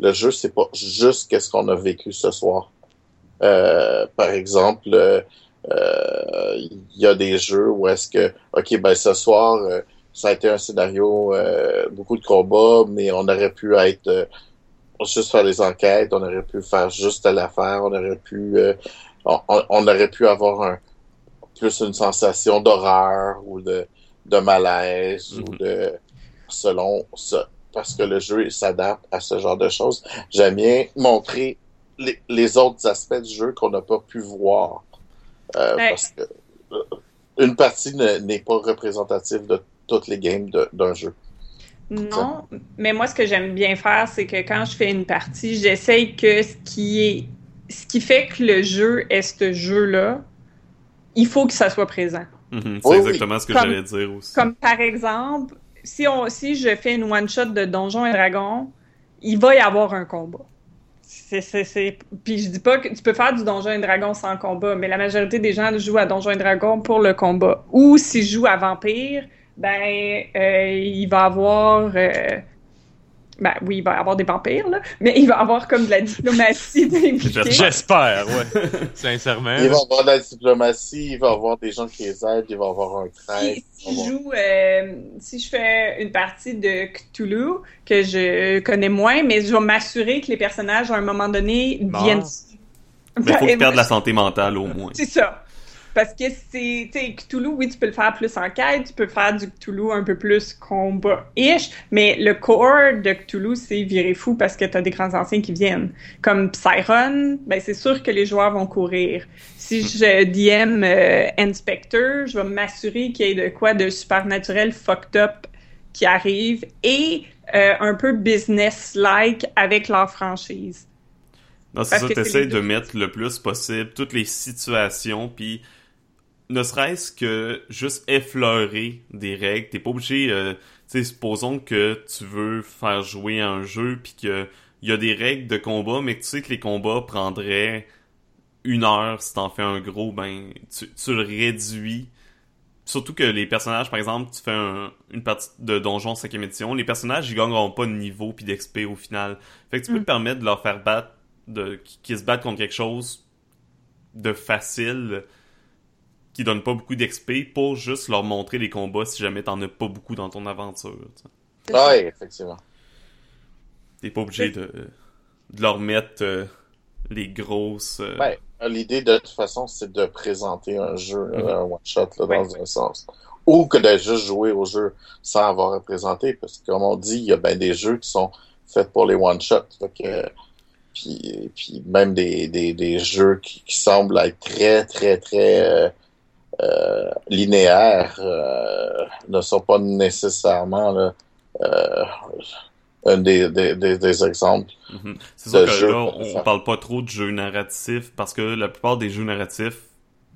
Speaker 3: le jeu c'est pas juste qu'est-ce qu'on a vécu ce soir. Euh, par exemple il euh, y a des jeux où est-ce que, ok, ben ce soir, euh, ça a été un scénario euh, beaucoup de combats, mais on aurait pu être euh, juste faire des enquêtes, on aurait pu faire juste l'affaire, on aurait pu euh, on, on, aurait pu avoir un plus une sensation d'horreur ou de, de malaise ou
Speaker 2: Mhm.
Speaker 3: de selon ça parce que le jeu s'adapte à ce genre de choses. J'aime bien montrer les, les autres aspects du jeu qu'on n'a pas pu voir. Euh,
Speaker 4: Ouais.
Speaker 3: Parce que euh, une partie ne- n'est pas représentative de toutes les games de- d'un jeu.
Speaker 4: Non, mais moi, ce que j'aime bien faire, c'est que quand je fais une partie, j'essaye que ce qui est, ce qui fait que le jeu est ce jeu-là, il faut que ça soit présent.
Speaker 2: Mhm, c'est
Speaker 3: Oui, oui.
Speaker 2: exactement ce que
Speaker 4: Comme-
Speaker 2: j'allais dire aussi.
Speaker 4: Comme par exemple, si on, si je fais une one shot de Donjons et Dragons, il va y avoir un combat. C'est. Puis je dis pas que tu peux faire du Donjons et Dragons sans combat, mais la majorité des gens jouent à Donjons et Dragons pour le combat. Ou s'ils jouent à Vampire, ben euh, il va avoir euh, ben oui, il va y avoir des vampires, là, mais il va y avoir comme de la diplomatie.
Speaker 1: J'espère, ouais. Sincèrement.
Speaker 3: Il va y avoir de la diplomatie, il va y avoir des gens qui les aident, il va y avoir un train.
Speaker 4: Si, si je joue, euh, si je fais une partie de Cthulhu que je connais moins, mais je vais m'assurer que les personnages à un moment donné
Speaker 1: Bon.
Speaker 4: viennent.
Speaker 2: Mais il faut
Speaker 4: Ben,
Speaker 2: qu'ils perdent la santé mentale au moins.
Speaker 4: C'est ça. Parce que c'est, tu sais, Cthulhu, oui, tu peux le faire plus enquête, tu peux faire du Cthulhu un peu plus combat-ish, mais le core de Cthulhu, c'est virer fou parce que t'as des grands anciens qui viennent. Comme Psyron, ben c'est sûr que les joueurs vont courir. Si je DM euh, Inspector, je vais m'assurer qu'il y ait de quoi de supernaturel fucked up qui arrive et euh, un peu business-like avec leur franchise.
Speaker 2: Non, c'est ça,
Speaker 4: les
Speaker 2: de mettre le plus possible toutes les situations, puis ne serait-ce que juste effleurer des règles. T'es pas obligé, euh, tu sais, supposons que tu veux faire jouer à un jeu, puis que il y a des règles de combat, mais que tu sais que les combats prendraient une heure si t'en fais un gros, ben tu, tu le réduis. Surtout que les personnages, par exemple, tu fais un- une partie de Donjon 5e édition, les personnages, ils gagneront pas de niveau puis d'XP au final. Fait que tu peux
Speaker 4: Mm.
Speaker 2: te permettre de leur faire battre, de, qui, qui se battent contre quelque chose de facile, qui donne pas beaucoup d'XP, pour juste leur montrer les combats si jamais t'en as pas beaucoup dans ton aventure. tu sais.
Speaker 3: Oui, effectivement.
Speaker 2: T'es pas obligé de, de leur mettre euh, les grosses... euh,
Speaker 3: Ben, l'idée de toute façon, c'est de présenter un jeu, là,
Speaker 2: Mhm.
Speaker 3: un one-shot, là,
Speaker 4: Ouais.
Speaker 3: dans un sens. Ou que de juste jouer au jeu sans avoir à présenter. Parce que, comme on dit, il y a ben des jeux qui sont faits pour les one-shots. Que, puis, puis même des, des, des jeux qui, qui semblent être très, très, très euh, euh, linéaires euh, ne sont pas nécessairement là, euh, un des, des, des, des exemples.
Speaker 2: Mhm. C'est sûr que
Speaker 3: jeu
Speaker 2: là, on, parle pas trop de jeux narratifs parce que la plupart des jeux narratifs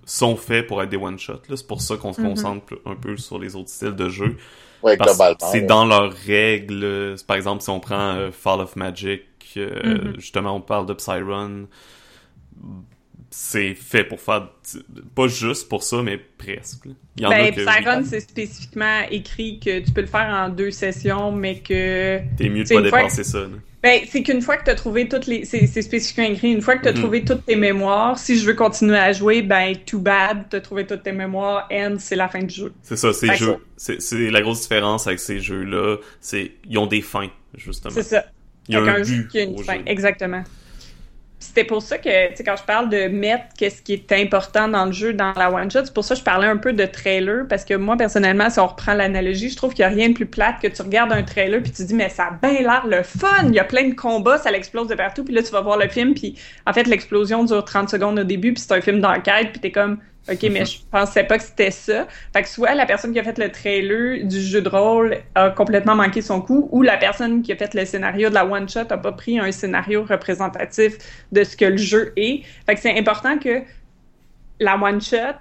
Speaker 2: sont faits pour être des one-shots. là. C'est pour ça qu'on se
Speaker 4: Mhm.
Speaker 2: concentre un peu sur les autres styles de jeux.
Speaker 3: Ouais,
Speaker 2: Parce
Speaker 3: globalement.
Speaker 2: que c'est dans leurs règles. Par exemple, si on prend euh, Fall of Magic, euh,
Speaker 4: Mhm.
Speaker 2: justement, on parle de Psyrun. C'est fait pour faire... Pas juste pour ça, mais presque. là. Il y en a
Speaker 4: Ben,
Speaker 2: que...
Speaker 4: Psyron, c'est spécifiquement écrit que tu peux le faire en deux sessions, mais que
Speaker 2: T'es mieux de pas dépasser ça. là.
Speaker 4: Ben, c'est qu'une fois que tu as trouvé toutes les. C'est c'est spécifiquement écrit. Une fois que tu as
Speaker 2: Mhm.
Speaker 4: trouvé toutes tes mémoires, si je veux continuer à jouer, ben, too bad, tu as trouvé toutes tes mémoires, and c'est la fin du jeu.
Speaker 2: C'est ça, ces jeux... C'est c'est la grosse différence avec ces jeux-là. C'est Ils ont des fins, justement.
Speaker 4: C'est ça.
Speaker 2: Il y a un
Speaker 4: qu'un jeu qui a une fin.
Speaker 2: jeu.
Speaker 4: Exactement. C'était pour ça que, tu sais, quand je parle de mettre qu'est-ce qui est important dans le jeu, dans la one-shot, c'est pour ça que je parlais un peu de trailer, parce que moi, personnellement, si on reprend l'analogie, je trouve qu'il n'y a rien de plus plate que tu regardes un trailer puis tu dis, mais ça a bien l'air le fun! Il y a plein de combats, ça l'explose de partout, puis là, tu vas voir le film, puis en fait, l'explosion dure 30 secondes au début, puis c'est un film d'enquête, puis t'es comme, OK, mais je pensais pas que c'était ça. Fait que soit la personne qui a fait le trailer du jeu de rôle a complètement manqué son coup, ou la personne qui a fait le scénario de la one-shot a pas pris un scénario représentatif de ce que le jeu est. Fait que c'est important que la one-shot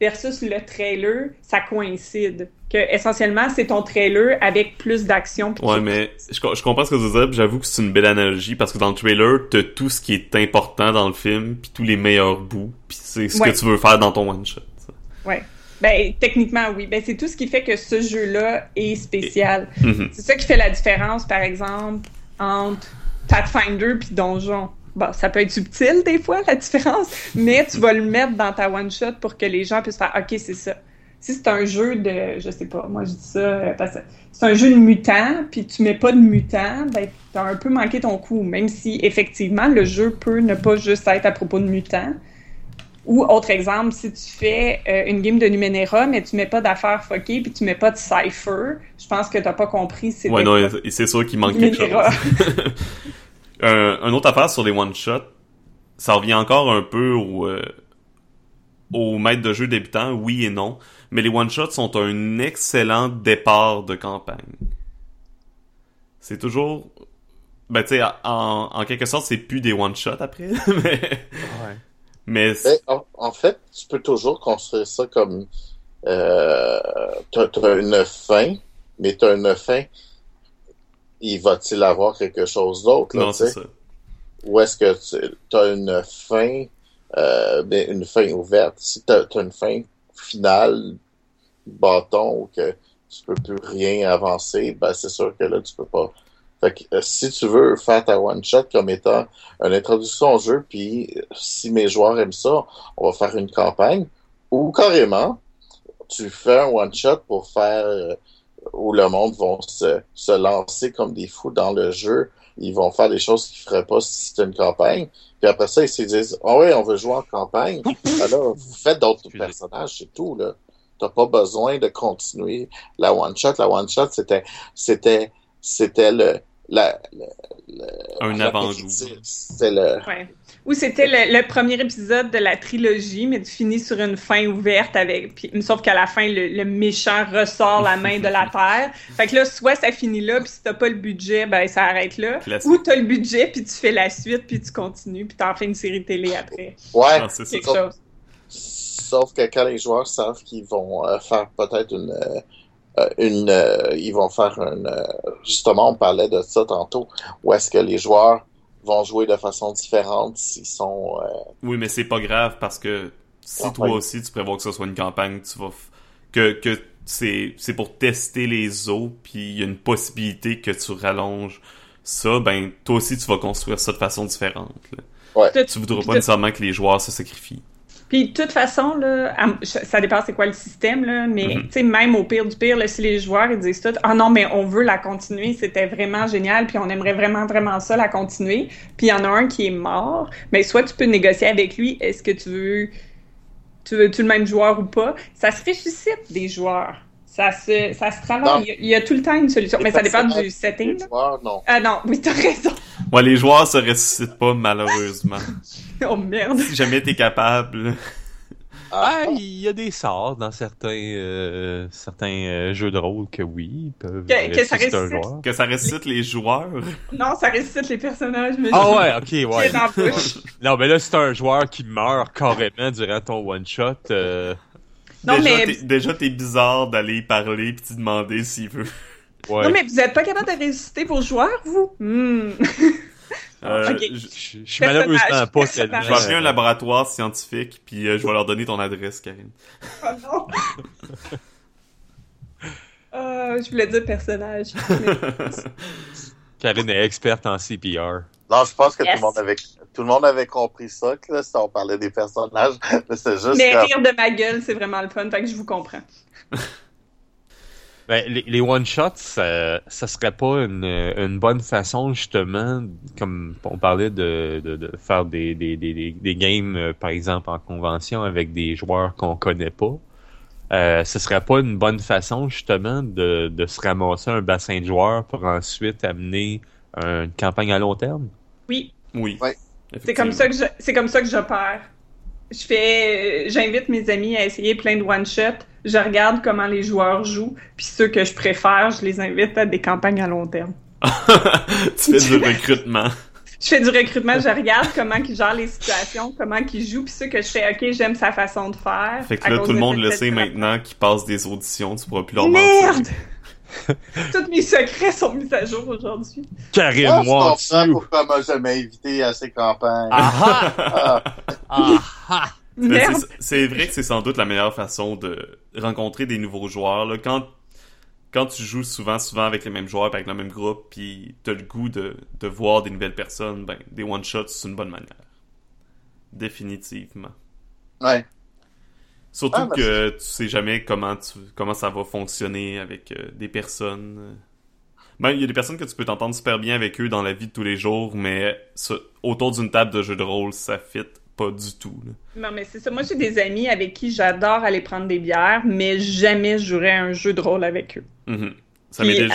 Speaker 4: versus le trailer, ça coïncide. Que essentiellement, c'est ton trailer avec plus d'action.
Speaker 2: Ouais, mais je, co- je comprends ce que tu puis j'avoue que c'est une belle analogie, parce que dans le trailer, t'as tout ce qui est important dans le film, puis tous les meilleurs bouts, puis c'est ce
Speaker 4: Ouais.
Speaker 2: que tu veux faire dans ton one-shot. ça.
Speaker 4: Ouais. Ben, techniquement, oui. Ben, c'est tout ce qui fait que ce jeu-là est spécial.
Speaker 2: Mhm.
Speaker 4: C'est ça qui fait la différence, par exemple, entre Pathfinder puis Donjon. Bon, ça peut être subtil des fois, la différence, mais tu vas le mettre dans ta one-shot pour que les gens puissent faire « OK, c'est ça. si c'est un jeu de, je sais pas, moi je dis ça euh, parce que c'est un jeu de mutants, puis tu mets pas de mutants, ben t'as un peu manqué ton coup, même si effectivement le jeu peut ne pas juste être à propos de mutants. Ou autre exemple, si tu fais euh, une game de Numenera, mais tu mets pas d'affaires fuckées, puis tu mets pas de cipher, je pense que t'as pas compris.
Speaker 2: Ouais, non, c'est sûr qu'il manque quelque chose. un, un autre affaire sur les one-shots, ça revient encore un peu au, euh, au maître de jeu débutant, oui et non. Mais les one-shots sont un excellent départ de campagne. C'est toujours... Ben, tu sais, en, en quelque sorte, c'est plus des one-shots après, mais...
Speaker 1: Ouais.
Speaker 2: Mais...
Speaker 3: En, en fait, tu peux toujours construire ça comme euh, t'as t'as une fin, mais t'as une fin. Il va-t-il avoir quelque chose d'autre là,
Speaker 2: Non,
Speaker 3: tu sais?
Speaker 2: c'est ça.
Speaker 3: Ou est-ce que tu as une fin, euh, ben, une fin ouverte? Si tu as, une fin finale, bâton, ou que tu peux plus rien avancer, ben c'est sûr que là, tu peux pas. Fait que euh, si tu veux faire ta one-shot comme étant une introduction au jeu, puis euh, si mes joueurs aiment ça, on va faire une campagne, ou carrément, tu fais un one-shot pour faire euh, où le monde vont se, se lancer comme des fous dans le jeu, ils vont faire des choses qu'ils feraient pas si c'était une campagne. Puis après ça, ils se disent Ah oui, on veut jouer en campagne. Alors, vous faites d'autres personnages, c'est tout, là. T'as pas besoin de continuer la one shot. La one shot, c'était c'était c'était le la, le- le-
Speaker 2: Un avant-goût.
Speaker 3: C'était le
Speaker 4: Ouais. Ou c'était le, le premier épisode de la trilogie, mais tu finis sur une fin ouverte avec. Puis, sauf qu'à la fin, le, le méchant ressort la main de la terre. Fait que là, soit ça finit là, puis si t'as pas le budget, ben ça arrête là.
Speaker 2: Classique.
Speaker 4: Ou t'as le budget, puis tu fais la suite, puis tu continues, puis t'en fais une série télé après.
Speaker 3: ouais.
Speaker 2: Ah, c'est ça.
Speaker 4: Chose.
Speaker 3: Sauf que quand les joueurs savent qu'ils vont euh, faire peut-être une euh, euh, une euh, ils vont faire une euh, justement on parlait de ça tantôt où est-ce que les joueurs vont jouer de façon différente s'ils sont euh,
Speaker 2: Oui, mais c'est pas grave parce que si
Speaker 3: Campagne.
Speaker 2: toi aussi tu prévois que ce soit une campagne, tu vas f- que que c'est c'est pour tester les eaux puis il y a une possibilité que tu rallonges ça, ben toi aussi tu vas construire ça de façon différente. là.
Speaker 4: Tout-
Speaker 2: Tu voudras pas nécessairement que les joueurs se sacrifient.
Speaker 4: Puis de toute façon, là, ça dépend c'est quoi le système, là, mais tu sais, même au pire du pire, là, si les joueurs ils disent tout, ah non, mais on veut la continuer, c'était vraiment génial, puis on aimerait vraiment, vraiment ça, la continuer, puis il y en a un qui est mort, mais soit tu peux négocier avec lui, est-ce que tu veux, tu veux-tu le même joueur ou pas? Ça se ressuscite des joueurs. Ça se, ça se travaille. Il y, a, il y a tout le temps une solution,
Speaker 3: Les
Speaker 4: mais ça dépend du setting.
Speaker 3: les joueurs non
Speaker 4: Ah non, oui, t'as raison.
Speaker 2: Ouais, les joueurs se ressuscitent pas malheureusement.
Speaker 4: Oh merde.
Speaker 2: si jamais t'es capable.
Speaker 1: Ah, il y a des sorts dans certains euh, certains euh, jeux de rôle que oui, ils peuvent
Speaker 4: Que- que ça
Speaker 1: un
Speaker 4: ressuscite.
Speaker 1: joueur.
Speaker 2: Que ça ressuscite les joueurs.
Speaker 4: Non, ça ressuscite les personnages, mais
Speaker 1: Ah ouais, ok, ouais. Non, mais là, c'est un joueur qui meurt carrément durant ton one-shot. euh,
Speaker 4: Non,
Speaker 2: déjà,
Speaker 4: mais-
Speaker 2: t'es, déjà t'es bizarre d'aller y parler pis te demander s'il veut.
Speaker 1: ouais.
Speaker 4: Non, mais vous êtes pas capable de résister vos joueurs, vous? Hmm.
Speaker 2: Euh,
Speaker 4: Ok.
Speaker 2: je-
Speaker 1: suis malheureusement pas.
Speaker 2: Je vais appeler un laboratoire scientifique, puis euh, je vais leur donner ton adresse, Karine.
Speaker 4: Oh non! Euh, je voulais dire personnage. mais-
Speaker 1: Karine est experte en CPR.
Speaker 3: Non je pense que
Speaker 4: Yes.
Speaker 3: tout le monde avait tout le monde avait compris ça que là si on parlait des personnages mais c'est juste
Speaker 4: mais
Speaker 3: comme-
Speaker 4: rire de ma gueule, c'est vraiment le fun, fait que je vous comprends.
Speaker 1: Ben, les, les one-shots, ça, ça serait pas une, une bonne façon, justement, comme on parlait de, de, de faire des, des, des, des- des games, euh, par exemple, en convention avec des joueurs qu'on connaît pas. Euh, ce serait pas une bonne façon, justement, de, de se ramasser un bassin de joueurs pour ensuite amener une campagne à long terme?
Speaker 4: Oui,
Speaker 2: Oui.
Speaker 3: Ouais.
Speaker 4: c'est comme ça que je, c'est comme ça que j'opère. Je fais, j'invite mes amis à essayer plein de one-shots. Je regarde comment les joueurs jouent, puis ceux que je préfère, je les invite à des campagnes à long terme.
Speaker 2: tu fais du recrutement.
Speaker 4: Je fais du recrutement, je regarde comment ils gèrent les situations, comment ils jouent, puis ceux que je fais, ok, j'aime sa façon de faire.
Speaker 2: Fait que là, tout le
Speaker 4: de
Speaker 2: monde le sait maintenant qu'ils passent des auditions, tu pourras plus leur
Speaker 4: Merde! Tous mes secrets sont mis à jour aujourd'hui.
Speaker 1: Karine,
Speaker 3: Ah, je
Speaker 1: moi, dessous.
Speaker 3: pourquoi m'a jamais invité à ces campagnes.
Speaker 1: Ah
Speaker 3: Ah,
Speaker 1: ah! ah.
Speaker 2: Mais
Speaker 4: Merde!
Speaker 2: c'est- vrai que c'est sans doute la meilleure façon de rencontrer des nouveaux joueurs. Là. Quand, quand tu joues souvent, souvent avec les mêmes joueurs, avec le même groupe, puis t'as le goût de, de voir des nouvelles personnes, ben, des one-shots, c'est une bonne manière. Définitivement.
Speaker 3: ouais.
Speaker 2: Surtout
Speaker 3: Ah, mais
Speaker 2: que tu sais jamais comment tu comment ça va fonctionner avec euh, des personnes. Ben, il y a des personnes que tu peux t'entendre super bien avec eux dans la vie de tous les jours, mais ça- autour d'une table de jeu de rôle, ça fit pas du tout. là.
Speaker 4: Non, mais c'est ça. Moi, j'ai des amis avec qui j'adore aller prendre des bières, mais jamais je jouerais un jeu de rôle avec eux.
Speaker 2: Mhm. Ça m'est déjà...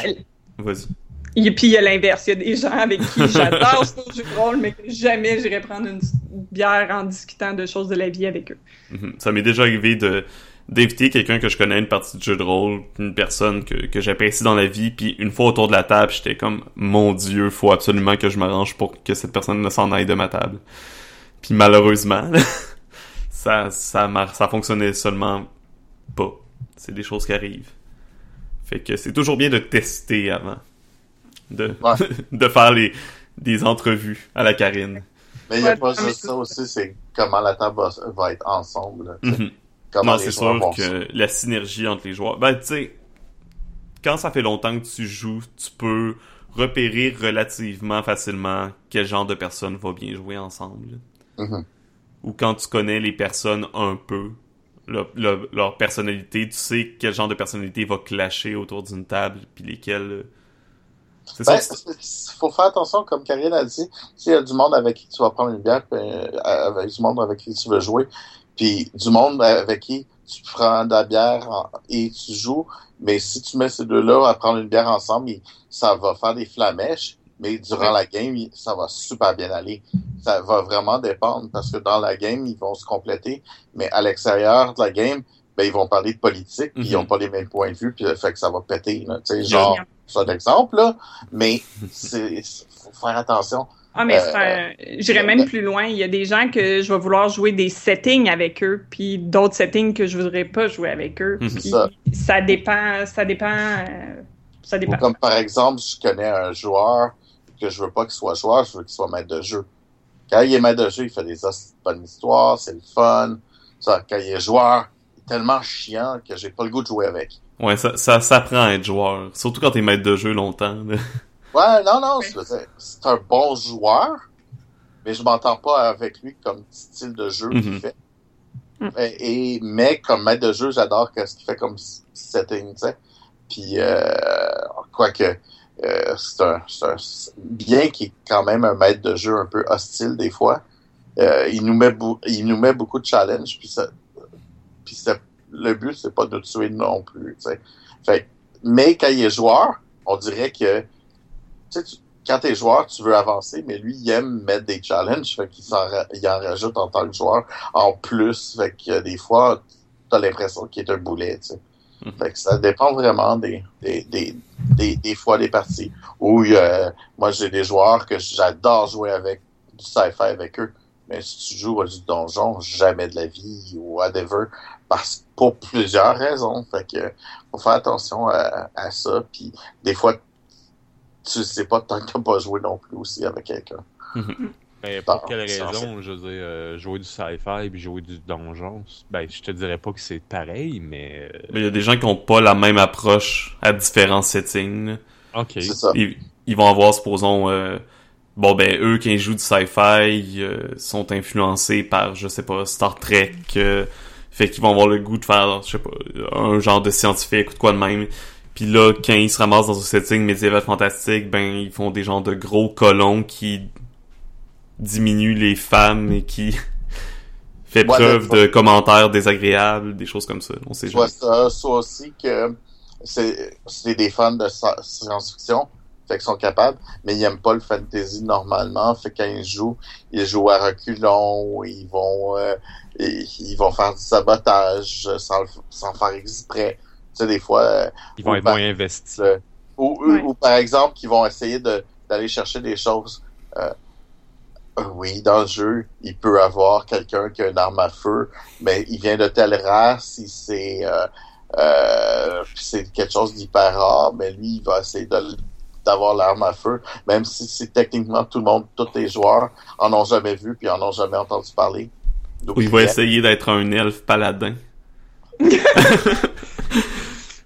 Speaker 2: Vas-y.
Speaker 4: Et puis il y a l'inverse. Il y a des gens avec qui j'adore au jeu de rôle, mais que jamais j'irais prendre une bière en discutant de choses de la vie avec eux.
Speaker 2: Mhm. Ça m'est déjà arrivé de d'inviter quelqu'un que je connais une partie de jeu de rôle, une personne que, que j'apprécie dans la vie, puis une fois autour de la table, j'étais comme mon dieu, faut absolument que je m'arrange pour que cette personne ne s'en aille de ma table. Puis malheureusement, ça ça ça fonctionnait seulement pas. C'est des choses qui arrivent. Fait que c'est toujours bien de tester avant de
Speaker 3: Ouais.
Speaker 2: de faire les des entrevues à la Karine.
Speaker 3: Mais il n'y a
Speaker 4: Ouais,
Speaker 3: pas juste ça aussi, c'est comment la table va, va être ensemble. sais.
Speaker 2: Mhm.
Speaker 3: Comment
Speaker 2: Non, c'est sûr que la synergie entre les joueurs. Ben, tu sais, quand ça fait longtemps que tu joues, tu peux repérer relativement facilement quel genre de personne va bien jouer ensemble.
Speaker 3: Mhm.
Speaker 2: Ou quand tu connais les personnes un peu, leur personnalité, tu sais quel genre de personnalité va clasher autour d'une table, puis lesquelles. C'est
Speaker 3: Ben,
Speaker 2: ça?
Speaker 3: il faut faire attention, comme Karine a dit, s'il y a du monde avec qui tu vas prendre une bière, puis, euh, avec du monde avec qui tu veux jouer, puis du monde avec qui tu prends de la bière en- et tu joues, mais si tu mets ces deux-là à prendre une bière ensemble, ça va faire des flamèches, mais durant la game, ça va super bien aller. Ça va vraiment dépendre, parce que dans la game, ils vont se compléter, mais à l'extérieur de la game, ben, ils vont parler de politique, puis ils
Speaker 2: Mhm.
Speaker 3: n'ont pas les mêmes points de vue, puis ça fait que ça va péter. Là, genre, c'est un exemple, là, mais c'est faut faire attention.
Speaker 4: Ah, mais
Speaker 3: Euh,
Speaker 4: c'est un- j'irais même plus loin. Il y a des gens que je vais vouloir jouer des settings avec eux, puis d'autres settings que je voudrais pas jouer avec eux.
Speaker 2: Mhm.
Speaker 4: Puis
Speaker 3: Ça.
Speaker 4: ça dépend, ça dépend, euh, ça
Speaker 3: Ou
Speaker 4: dépend.
Speaker 3: comme par exemple, je connais un joueur que je veux pas qu'il soit joueur, je veux qu'il soit maître de jeu. Quand il est maître de jeu, il fait des bonnes histoires, c'est le fun. Ça, quand il est joueur, il est tellement chiant que j'ai pas le goût de jouer avec.
Speaker 2: Ouais, ça, ça s'apprend à être joueur. Surtout quand t'es maître de jeu longtemps. là.
Speaker 3: Ouais, non, non, c'est c'est un bon joueur, mais je m'entends pas avec lui comme style de jeu qu'il
Speaker 2: Mhm.
Speaker 3: fait.
Speaker 4: Mm.
Speaker 3: Et, et- mais comme maître de jeu, j'adore ce qu'il fait comme setting, tu sais. Puis, euh, quoique, euh, c'est un, c'est un- bien qu'il est quand même un maître de jeu un peu hostile des fois, euh, il nous met il nous met beaucoup de challenges, puis ça, puis ça- le but c'est pas de tuer non plus, tu. Fait, mais quand il est joueur, on dirait que tu sais, tu- quand t'es joueur, tu veux avancer, mais lui, il aime mettre des challenges, fait qu'il ra- il en rajoute en tant que joueur en plus, fait que des fois, t'as l'impression qu'il est un boulet, tu.
Speaker 2: Mhm.
Speaker 3: Fait que ça dépend vraiment des, des, des, des, des fois des parties. Où euh, moi, j'ai des joueurs que j'adore jouer avec, du sci-fi avec eux, mais si tu joues à du donjon, jamais de la vie ou whatever, parce pour plusieurs raisons. Fait que faut faire attention à, à ça, puis des fois, tu sais pas tant que t'as pas joué non plus aussi avec quelqu'un.
Speaker 1: Mais pour
Speaker 3: Bon,
Speaker 1: quelle raison, je veux dire, euh, jouer du sci-fi puis jouer du donjon, ben, je te dirais pas que c'est pareil, mais... euh,
Speaker 2: Mais il y a des gens qui ont pas la même approche à différents settings.
Speaker 1: Ok.
Speaker 3: C'est ça.
Speaker 2: Ils, ils vont avoir, supposons, euh, bon ben eux quand ils jouent du sci-fi euh, sont influencés par, je sais pas, Star Trek. Fait qu'ils vont avoir le goût de faire, je sais pas, un genre de scientifique ou de quoi de même. Puis là, quand ils se ramassent dans un setting médiéval fantastique, ben ils font des genres de gros colons qui diminuent les femmes et qui fait
Speaker 3: Ouais,
Speaker 2: preuve de commentaires désagréables, des choses comme ça. On sait jamais.
Speaker 3: ça, soit aussi que c'est c'est des fans de science-fiction, fait qu'ils sont capables, mais ils aiment pas le fantasy normalement, fait que quand ils jouent, ils jouent à reculons, ils vont euh, ils, vont faire du sabotage sans, le- sans faire exprès. Tu sais, des fois, euh,
Speaker 1: Ils vont être
Speaker 3: par-
Speaker 1: moins investis.
Speaker 3: euh, ou, ou-
Speaker 4: Ouais.
Speaker 3: ou par exemple, qu'ils vont essayer de d'aller chercher des choses. euh, oui, dans le jeu, il peut avoir quelqu'un qui a une arme à feu, mais il vient de telle race, il c'est euh, euh, c'est quelque chose d'hyper rare, mais lui, il va essayer de d'avoir l'arme à feu, même si c'est techniquement tout le monde, tous les joueurs en ont jamais vu puis en ont jamais entendu parler.
Speaker 2: Ou il va
Speaker 3: vient.
Speaker 2: essayer d'être un elfe paladin.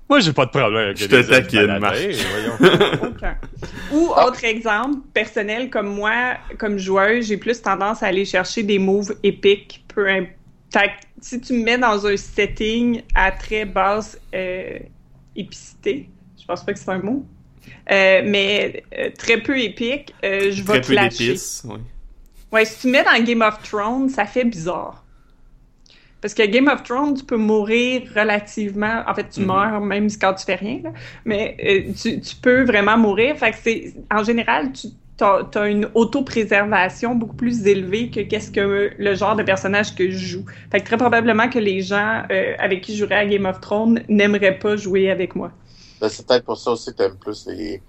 Speaker 1: Moi, j'ai pas de problème avec
Speaker 2: Je te taquine, Marc.
Speaker 4: Ou autre exemple personnel comme moi, comme joueuse, j'ai plus tendance à aller chercher des moves épiques, peu, im- Fait que si tu me mets dans un setting à très basse euh, épicité, je pense pas que c'est un mot, euh, mais euh, très peu épique, euh, je vais clasher.
Speaker 2: oui.
Speaker 4: Ouais, si tu mets dans Game of Thrones, ça fait bizarre. Parce que Game of Thrones, tu peux mourir relativement. En fait, tu
Speaker 2: Mhm.
Speaker 4: meurs même quand tu fais rien, là. mais tu, tu peux vraiment mourir. Fait que c'est. En général, tu as, une autopréservation beaucoup plus élevée que qu'est-ce que le genre de personnage que je joue. Fait que très probablement que les gens avec qui je jouerais à Game of Thrones n'aimeraient pas jouer avec moi.
Speaker 3: Ben, c'est peut-être pour ça aussi que t'aimes plus les,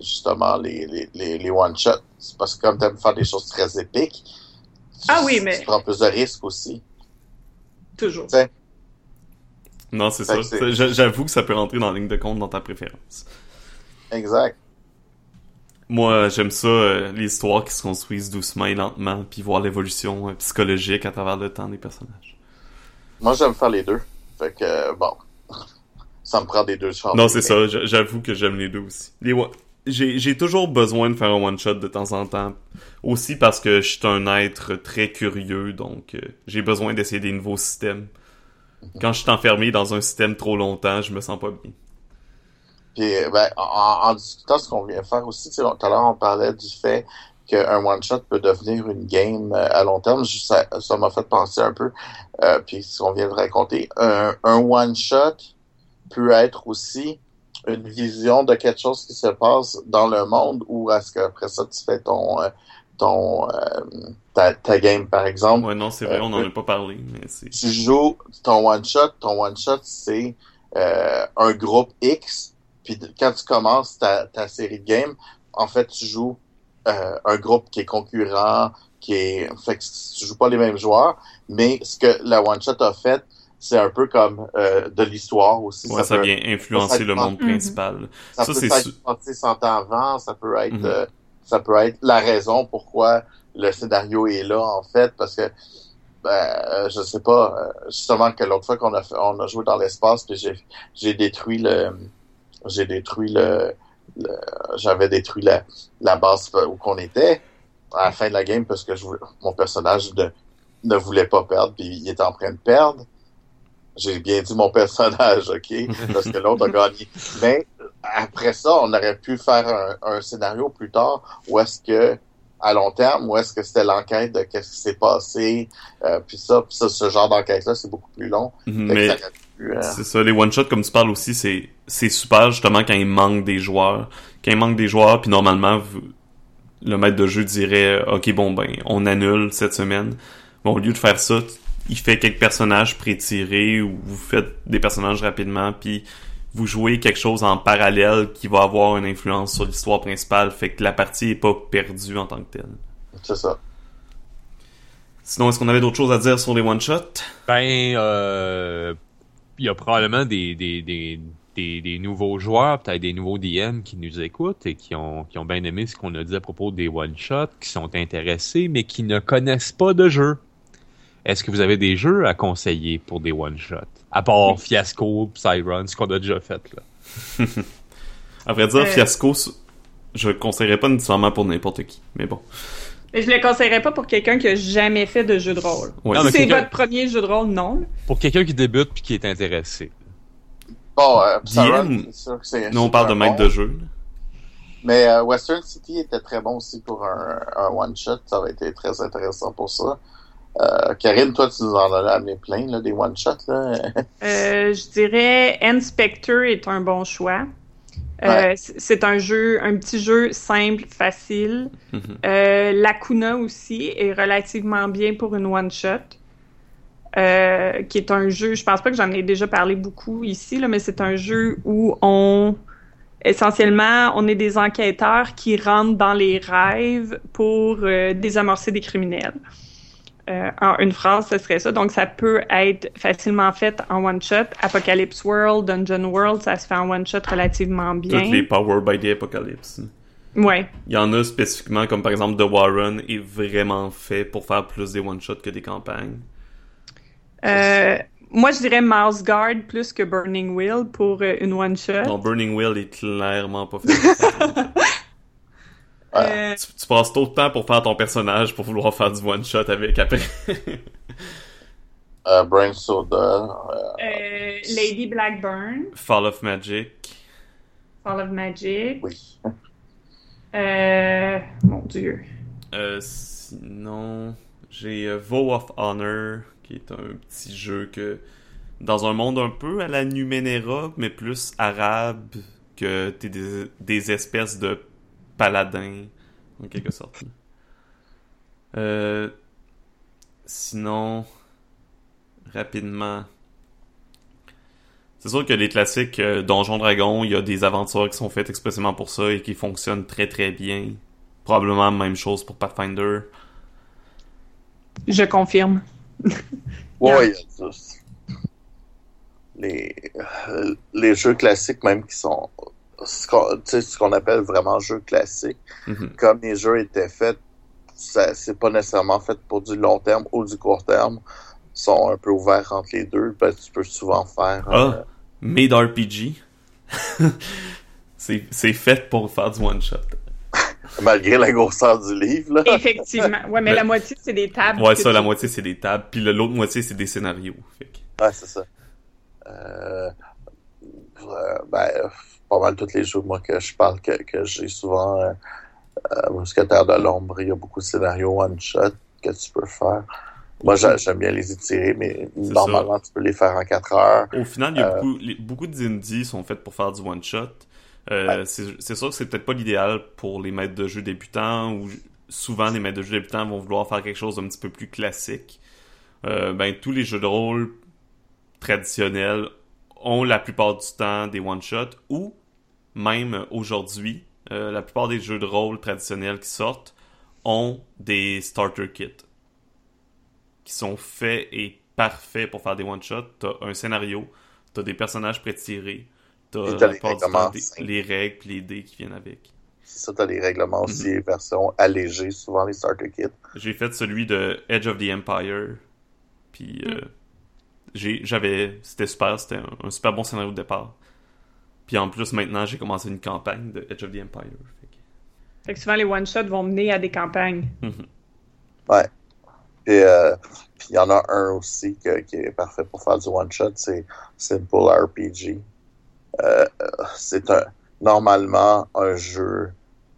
Speaker 3: justement, les, les, les, les one-shots. C'est parce que comme t'aimes faire des choses très épiques, tu,
Speaker 4: Ah oui, mais-
Speaker 3: tu prends plus de risques aussi.
Speaker 4: Toujours.
Speaker 2: Non, c'est ça. J'avoue que ça peut rentrer dans la ligne de compte dans ta préférence.
Speaker 3: Exact.
Speaker 2: Moi, j'aime ça, euh, les histoires qui se construisent doucement et lentement, puis voir l'évolution euh, psychologique à travers le temps des personnages.
Speaker 3: Moi, j'aime faire les deux. Fait que, euh, bon, ça me prend des deux chances.
Speaker 2: Non, c'est ça. j'a- J'avoue que j'aime les deux aussi. Les one- J'ai j'ai toujours besoin de faire un one-shot de temps en temps. Aussi parce que je suis un être très curieux, donc euh, j'ai besoin d'essayer des nouveaux systèmes. Quand je suis enfermé dans un système trop longtemps, je me sens pas bien.
Speaker 3: Puis, ben, en, en discutant ce qu'on vient de faire aussi, tout à l'heure, on parlait du fait qu'un one-shot peut devenir une game euh, à long terme. Je- Ça ça m'a fait penser un peu, euh, puis ce qu'on vient de raconter. Un, un one-shot peut être aussi une vision de quelque chose qui se passe dans le monde ou est-ce qu'après ça, tu fais ton, euh, ton euh, ta, ta game, par exemple?
Speaker 2: Ouais, non, c'est vrai,
Speaker 3: Euh,
Speaker 2: on n'en a pas parlé, mais c'est...
Speaker 3: tu joues ton one shot, ton one shot c'est euh, un groupe X, puis quand tu commences ta, ta série de games, en fait tu joues euh, un groupe qui est concurrent, qui est fait que tu joues pas les mêmes joueurs, mais ce que la one shot a fait, c'est un peu comme euh, de l'histoire aussi.
Speaker 2: Ouais, ça
Speaker 3: peut-
Speaker 2: vient influencer
Speaker 3: ça
Speaker 2: le monde
Speaker 4: Mhm.
Speaker 2: principal.
Speaker 3: ça,
Speaker 2: Ça,
Speaker 3: peut
Speaker 2: c'est
Speaker 3: être
Speaker 2: su-
Speaker 3: sorti 100 ans avant, ça peut être
Speaker 2: Mhm.
Speaker 3: euh, ça peut être la raison pourquoi le scénario est là en fait parce que ben euh, je sais pas euh, justement que l'autre fois qu'on a fait, on a joué dans l'espace puis j'ai j'ai détruit le j'ai détruit le, le- j'avais détruit la la base où qu'on était à la fin de la game parce que je voulais- mon personnage ne ne voulait pas perdre puis il était en train de perdre j'ai bien dit mon personnage, OK? Parce que l'autre a gagné. Mais après ça, on aurait pu faire un, un scénario plus tard où est-ce que, à long terme, où est-ce que c'était l'enquête de qu'est-ce qui s'est passé, euh, puis ça, puis ça, ce genre d'enquête-là, c'est beaucoup plus long.
Speaker 2: Mais
Speaker 3: euh,
Speaker 2: c'est ça, les one-shots, comme tu parles aussi, c'est c'est super justement quand il manque des joueurs. Quand il manque des joueurs, puis normalement, vous- le maître de jeu dirait « Ok, bon, ben, on annule cette semaine. » Bon, au lieu de faire ça, il fait quelques personnages pré-tirés ou vous faites des personnages rapidement, puis vous jouez quelque chose en parallèle qui va avoir une influence sur l'histoire principale, fait que la partie est pas perdue en tant que telle.
Speaker 3: c'est ça.
Speaker 2: Sinon, est-ce qu'on avait d'autres choses à dire sur les one-shots?
Speaker 1: Ben, euh, il y a probablement des, des, des, des, des nouveaux joueurs, peut-être des nouveaux DM qui nous écoutent et qui ont, qui ont bien aimé ce qu'on a dit à propos des one-shots, qui sont intéressés, mais qui ne connaissent pas de jeu. Est-ce que vous avez des jeux à conseiller pour des one-shots? À part Fiasco, Psyrun, ce qu'on a déjà fait, là.
Speaker 2: À vrai dire,
Speaker 4: Euh.
Speaker 2: Fiasco, je le conseillerais pas nécessairement pour n'importe qui, mais bon.
Speaker 4: Mais je le conseillerais pas pour quelqu'un qui a jamais fait de jeu de rôle.
Speaker 2: Ouais.
Speaker 1: Non,
Speaker 4: si c'est votre premier jeu de rôle, non.
Speaker 1: Pour quelqu'un qui débute puis qui est intéressé.
Speaker 3: Bon, euh, Psyrun, c'est sûr que c'est.
Speaker 2: Nous, on parle de maître
Speaker 3: bon.
Speaker 2: de jeu.
Speaker 3: Mais euh, Western City était très bon aussi pour un, un one-shot. Ça aurait été très intéressant pour ça. Euh, Karine, toi, tu nous en as amené plein, là, des one-shots, là.
Speaker 4: Euh, je dirais Inspector est un bon choix. Euh,
Speaker 3: Ouais.
Speaker 4: C'est un jeu, un petit jeu simple, facile. Euh, Lacuna aussi est relativement bien pour une one shot. Euh, qui est un jeu, je pense pas que j'en ai déjà parlé beaucoup ici, là, mais c'est un jeu où on essentiellement on est des enquêteurs qui rentrent dans les rêves pour euh, désamorcer des criminels. Euh, en une phrase, ce serait ça. Donc, ça peut être facilement fait en one-shot. Apocalypse World, Dungeon World, ça se fait en one-shot relativement bien.
Speaker 2: Toutes les Power by the Apocalypse.
Speaker 4: Ouais.
Speaker 2: Il y en a spécifiquement, comme par exemple The Warren est vraiment fait pour faire plus des one-shots que des campagnes.
Speaker 4: Euh, moi, je dirais Mouse Guard plus que Burning Wheel pour euh, une one-shot.
Speaker 2: Non, Burning Wheel est clairement pas fait
Speaker 4: Euh,
Speaker 2: tu, tu passes trop de temps pour faire ton personnage pour vouloir faire du one-shot avec après.
Speaker 3: Euh, Brain Soda. euh,
Speaker 4: Euh, Lady Blackburn,
Speaker 2: Fall of Magic.
Speaker 4: Fall of Magic.
Speaker 3: oui.
Speaker 4: Euh, mon Dieu.
Speaker 2: Euh, sinon, j'ai Vow of Honor, qui est un petit jeu que, dans un monde un peu à la Numenera, mais plus arabe, que t'es des, des espèces de paladins, en quelque sorte. Euh, sinon, rapidement, c'est sûr que les classiques euh, Donjon Dragon, il y a des aventures qui sont faites expressément pour ça et qui fonctionnent très très bien. Probablement même chose pour Pathfinder.
Speaker 4: Je confirme.
Speaker 3: Ouais, il y a ça. Les, euh, les jeux classiques, même qui sont. Ce qu'on tu sais, ce qu'on appelle vraiment jeux classiques,
Speaker 2: Mhm.
Speaker 3: comme les jeux étaient faits, ça- c'est pas nécessairement fait pour du long terme ou du court terme. sont un peu ouverts entre les deux. Ben, tu peux souvent faire.
Speaker 2: Ah,
Speaker 3: euh,
Speaker 2: Made RPG. c'est c'est fait pour faire du one-shot.
Speaker 3: malgré la grosseur du livre. Là.
Speaker 4: Effectivement. Ouais, mais
Speaker 2: Mais-
Speaker 4: la moitié, c'est des tables.
Speaker 2: Ouais, ça, la moitié, c'est des tables. Puis le- l'autre moitié, c'est des scénarios. Fait que-
Speaker 3: Ouais, c'est ça. Euh, euh, ben, pas mal tous les jeux, moi, que je parle, que, que j'ai souvent. Euh, euh, Mousquetaire de l'ombre, il y a beaucoup de scénarios one-shot que tu peux faire. Moi, j'a- j'aime bien les étirer, mais normalement, tu peux les faire en 4 heures.
Speaker 2: Au final, il y a
Speaker 3: Euh,
Speaker 2: beaucoup, les- beaucoup sont faits pour faire du one-shot. Euh, c'est c'est sûr que c'est peut-être pas l'idéal pour les maîtres de jeu débutants ou souvent les maîtres de jeu débutants vont vouloir faire quelque chose d'un petit peu plus classique. Euh, ben tous les jeux de rôle traditionnels ont la plupart du temps des one-shots ou même aujourd'hui, euh, la plupart des jeux de rôle traditionnels qui sortent ont des starter kits qui sont faits et parfaits pour faire des one-shots. T'as un scénario, t'as des personnages prétirés, t'as
Speaker 3: Et t'as
Speaker 2: la du temps des- les règles pis les dés qui viennent avec.
Speaker 3: C'est ça, t'as les règlements aussi, les versions allégées, souvent les starter kits.
Speaker 2: J'ai fait celui de Edge of the Empire, puis euh, j'ai, j'avais, c'était super, c'était un, un super bon scénario de départ. Puis en plus maintenant j'ai commencé une campagne de Edge of the Empire. Fait que-
Speaker 4: Fait que souvent, les one-shots vont mener à des campagnes.
Speaker 3: Et euh, puis il y en a un aussi que- qui est parfait pour faire du one-shot, c'est Simple RPG. Euh, euh, c'est un normalement un jeu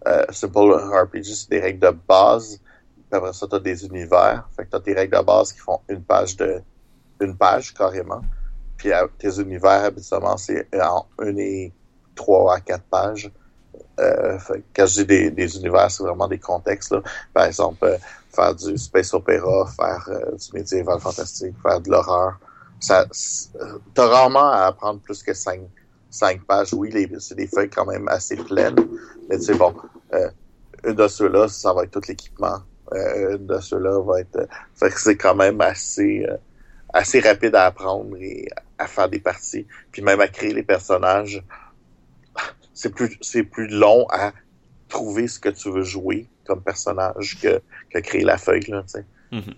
Speaker 3: euh, Simple RPG, c'est des règles de base. Puis après ça, tu as des univers. Fait que tu as tes règles de base qui font une page de une page carrément. Tes univers, habituellement, c'est en une et trois à quatre pages. Euh, fait quand je dis des, univers, c'est vraiment des contextes. Là. Par exemple, euh, faire du space opéra, faire euh, du médiéval fantastique, faire de l'horreur. Ça, euh, t'as rarement à apprendre plus que cinq, cinq pages. Oui, c'est des feuilles quand même assez pleines, mais tu sais, bon, une de ceux-là, ça va être tout l'équipement. Une de ceux-là va être... fait que c'est quand même assez, assez rapide à apprendre et à faire des parties. Puis même à créer les personnages, c'est plus, c'est plus long à trouver ce que tu veux jouer comme personnage que, que créer la feuille, là, tu sais.
Speaker 2: Mhm.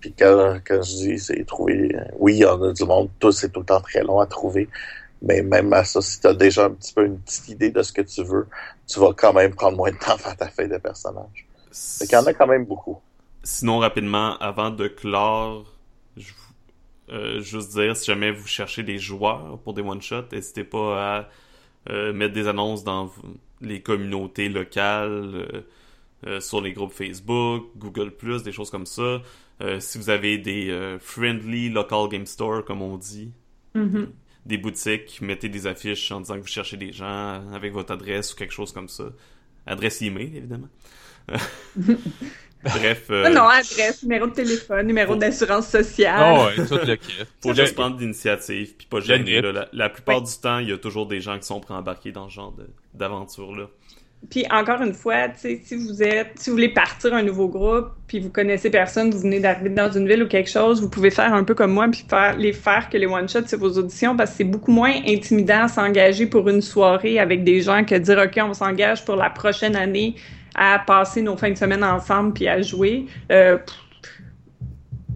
Speaker 3: Puis quand, quand je dis, c'est trouver... Oui, il y en a du monde, tout, c'est tout le temps très long à trouver. Mais même à ça, si tu as déjà un petit peu une petite idée de ce que tu veux, tu vas quand même prendre moins de temps à faire ta feuille de personnage. Fait qu'il y en a quand même beaucoup.
Speaker 2: Sinon, rapidement, avant de clore, je euh, juste dire, si jamais vous cherchez des joueurs pour des one-shots, n'hésitez pas à euh, mettre des annonces dans les communautés locales, euh, sur les groupes Facebook, Google+, des choses comme ça. Si vous avez des friendly local game store, comme on dit,
Speaker 4: Mhm.
Speaker 2: des boutiques, mettez des affiches en disant que vous cherchez des gens avec votre adresse ou quelque chose comme ça. Adresse email, évidemment. Bref, euh,
Speaker 4: Ah non, adresse, numéro de téléphone, numéro d'assurance sociale.
Speaker 1: Ah ouais, tout le kit.
Speaker 2: faut juste prendre l'initiative puis pas gêner. Là. La, la plupart
Speaker 4: Ouais.
Speaker 2: du temps, il y a toujours des gens qui sont prêts à embarquer dans ce genre de- d'aventure-là.
Speaker 4: Puis encore une fois, tu sais, si vous êtes, si vous voulez partir un nouveau groupe, puis vous connaissez personne, vous venez d'arriver dans une ville ou quelque chose, vous pouvez faire un peu comme moi, puis faire les faire que les one shots sur vos auditions, parce que c'est beaucoup moins intimidant à s'engager pour une soirée avec des gens que dire ok, on s'engage pour la prochaine année à passer nos fins de semaine ensemble puis à jouer. Euh, pff,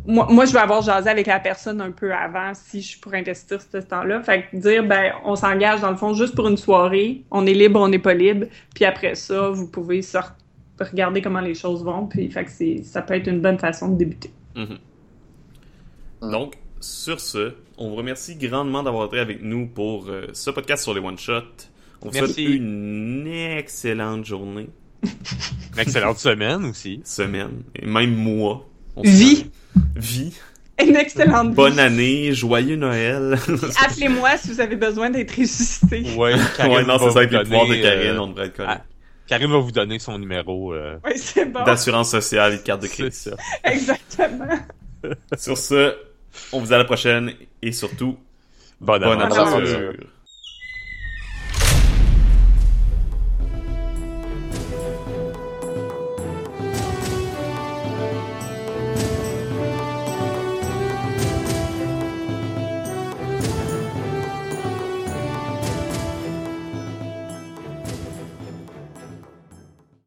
Speaker 4: moi, moi, je vais avoir jasé avec la personne un peu avant si je pourrais investir ce temps-là. Fait que dire, ben, on s'engage dans le fond juste pour une soirée, on est libre, on n'est pas libre, puis après ça, vous pouvez sortir, regarder comment les choses vont, puis fait que c'est, ça peut être une bonne façon de débuter.
Speaker 2: Mhm.
Speaker 3: Mm.
Speaker 2: Donc, sur ce, on vous remercie grandement d'avoir été avec nous pour euh, ce podcast sur les one-shots. On vous souhaite une excellente journée,
Speaker 1: Une excellente semaine aussi.
Speaker 2: semaine, et même mois.
Speaker 4: Vie.
Speaker 2: Vie.
Speaker 4: Une excellente vie.
Speaker 2: Bonne année, joyeux Noël.
Speaker 4: Appelez-moi si vous avez besoin d'être ressuscité.
Speaker 1: Ouais,
Speaker 2: ouais, non, c'est ça avec les pouvoirs de
Speaker 1: donner,
Speaker 2: Karine,
Speaker 1: euh,
Speaker 2: on devrait être
Speaker 1: ah, Karine va vous donner son numéro. euh,
Speaker 4: Oui, c'est bon.
Speaker 2: D'assurance sociale et de carte de
Speaker 1: c'est
Speaker 2: crédit.
Speaker 1: ça.
Speaker 4: Exactement.
Speaker 2: Sur ce, on vous dit à la prochaine et surtout,
Speaker 1: Bonne
Speaker 2: bonne
Speaker 1: aventure.
Speaker 2: aventure.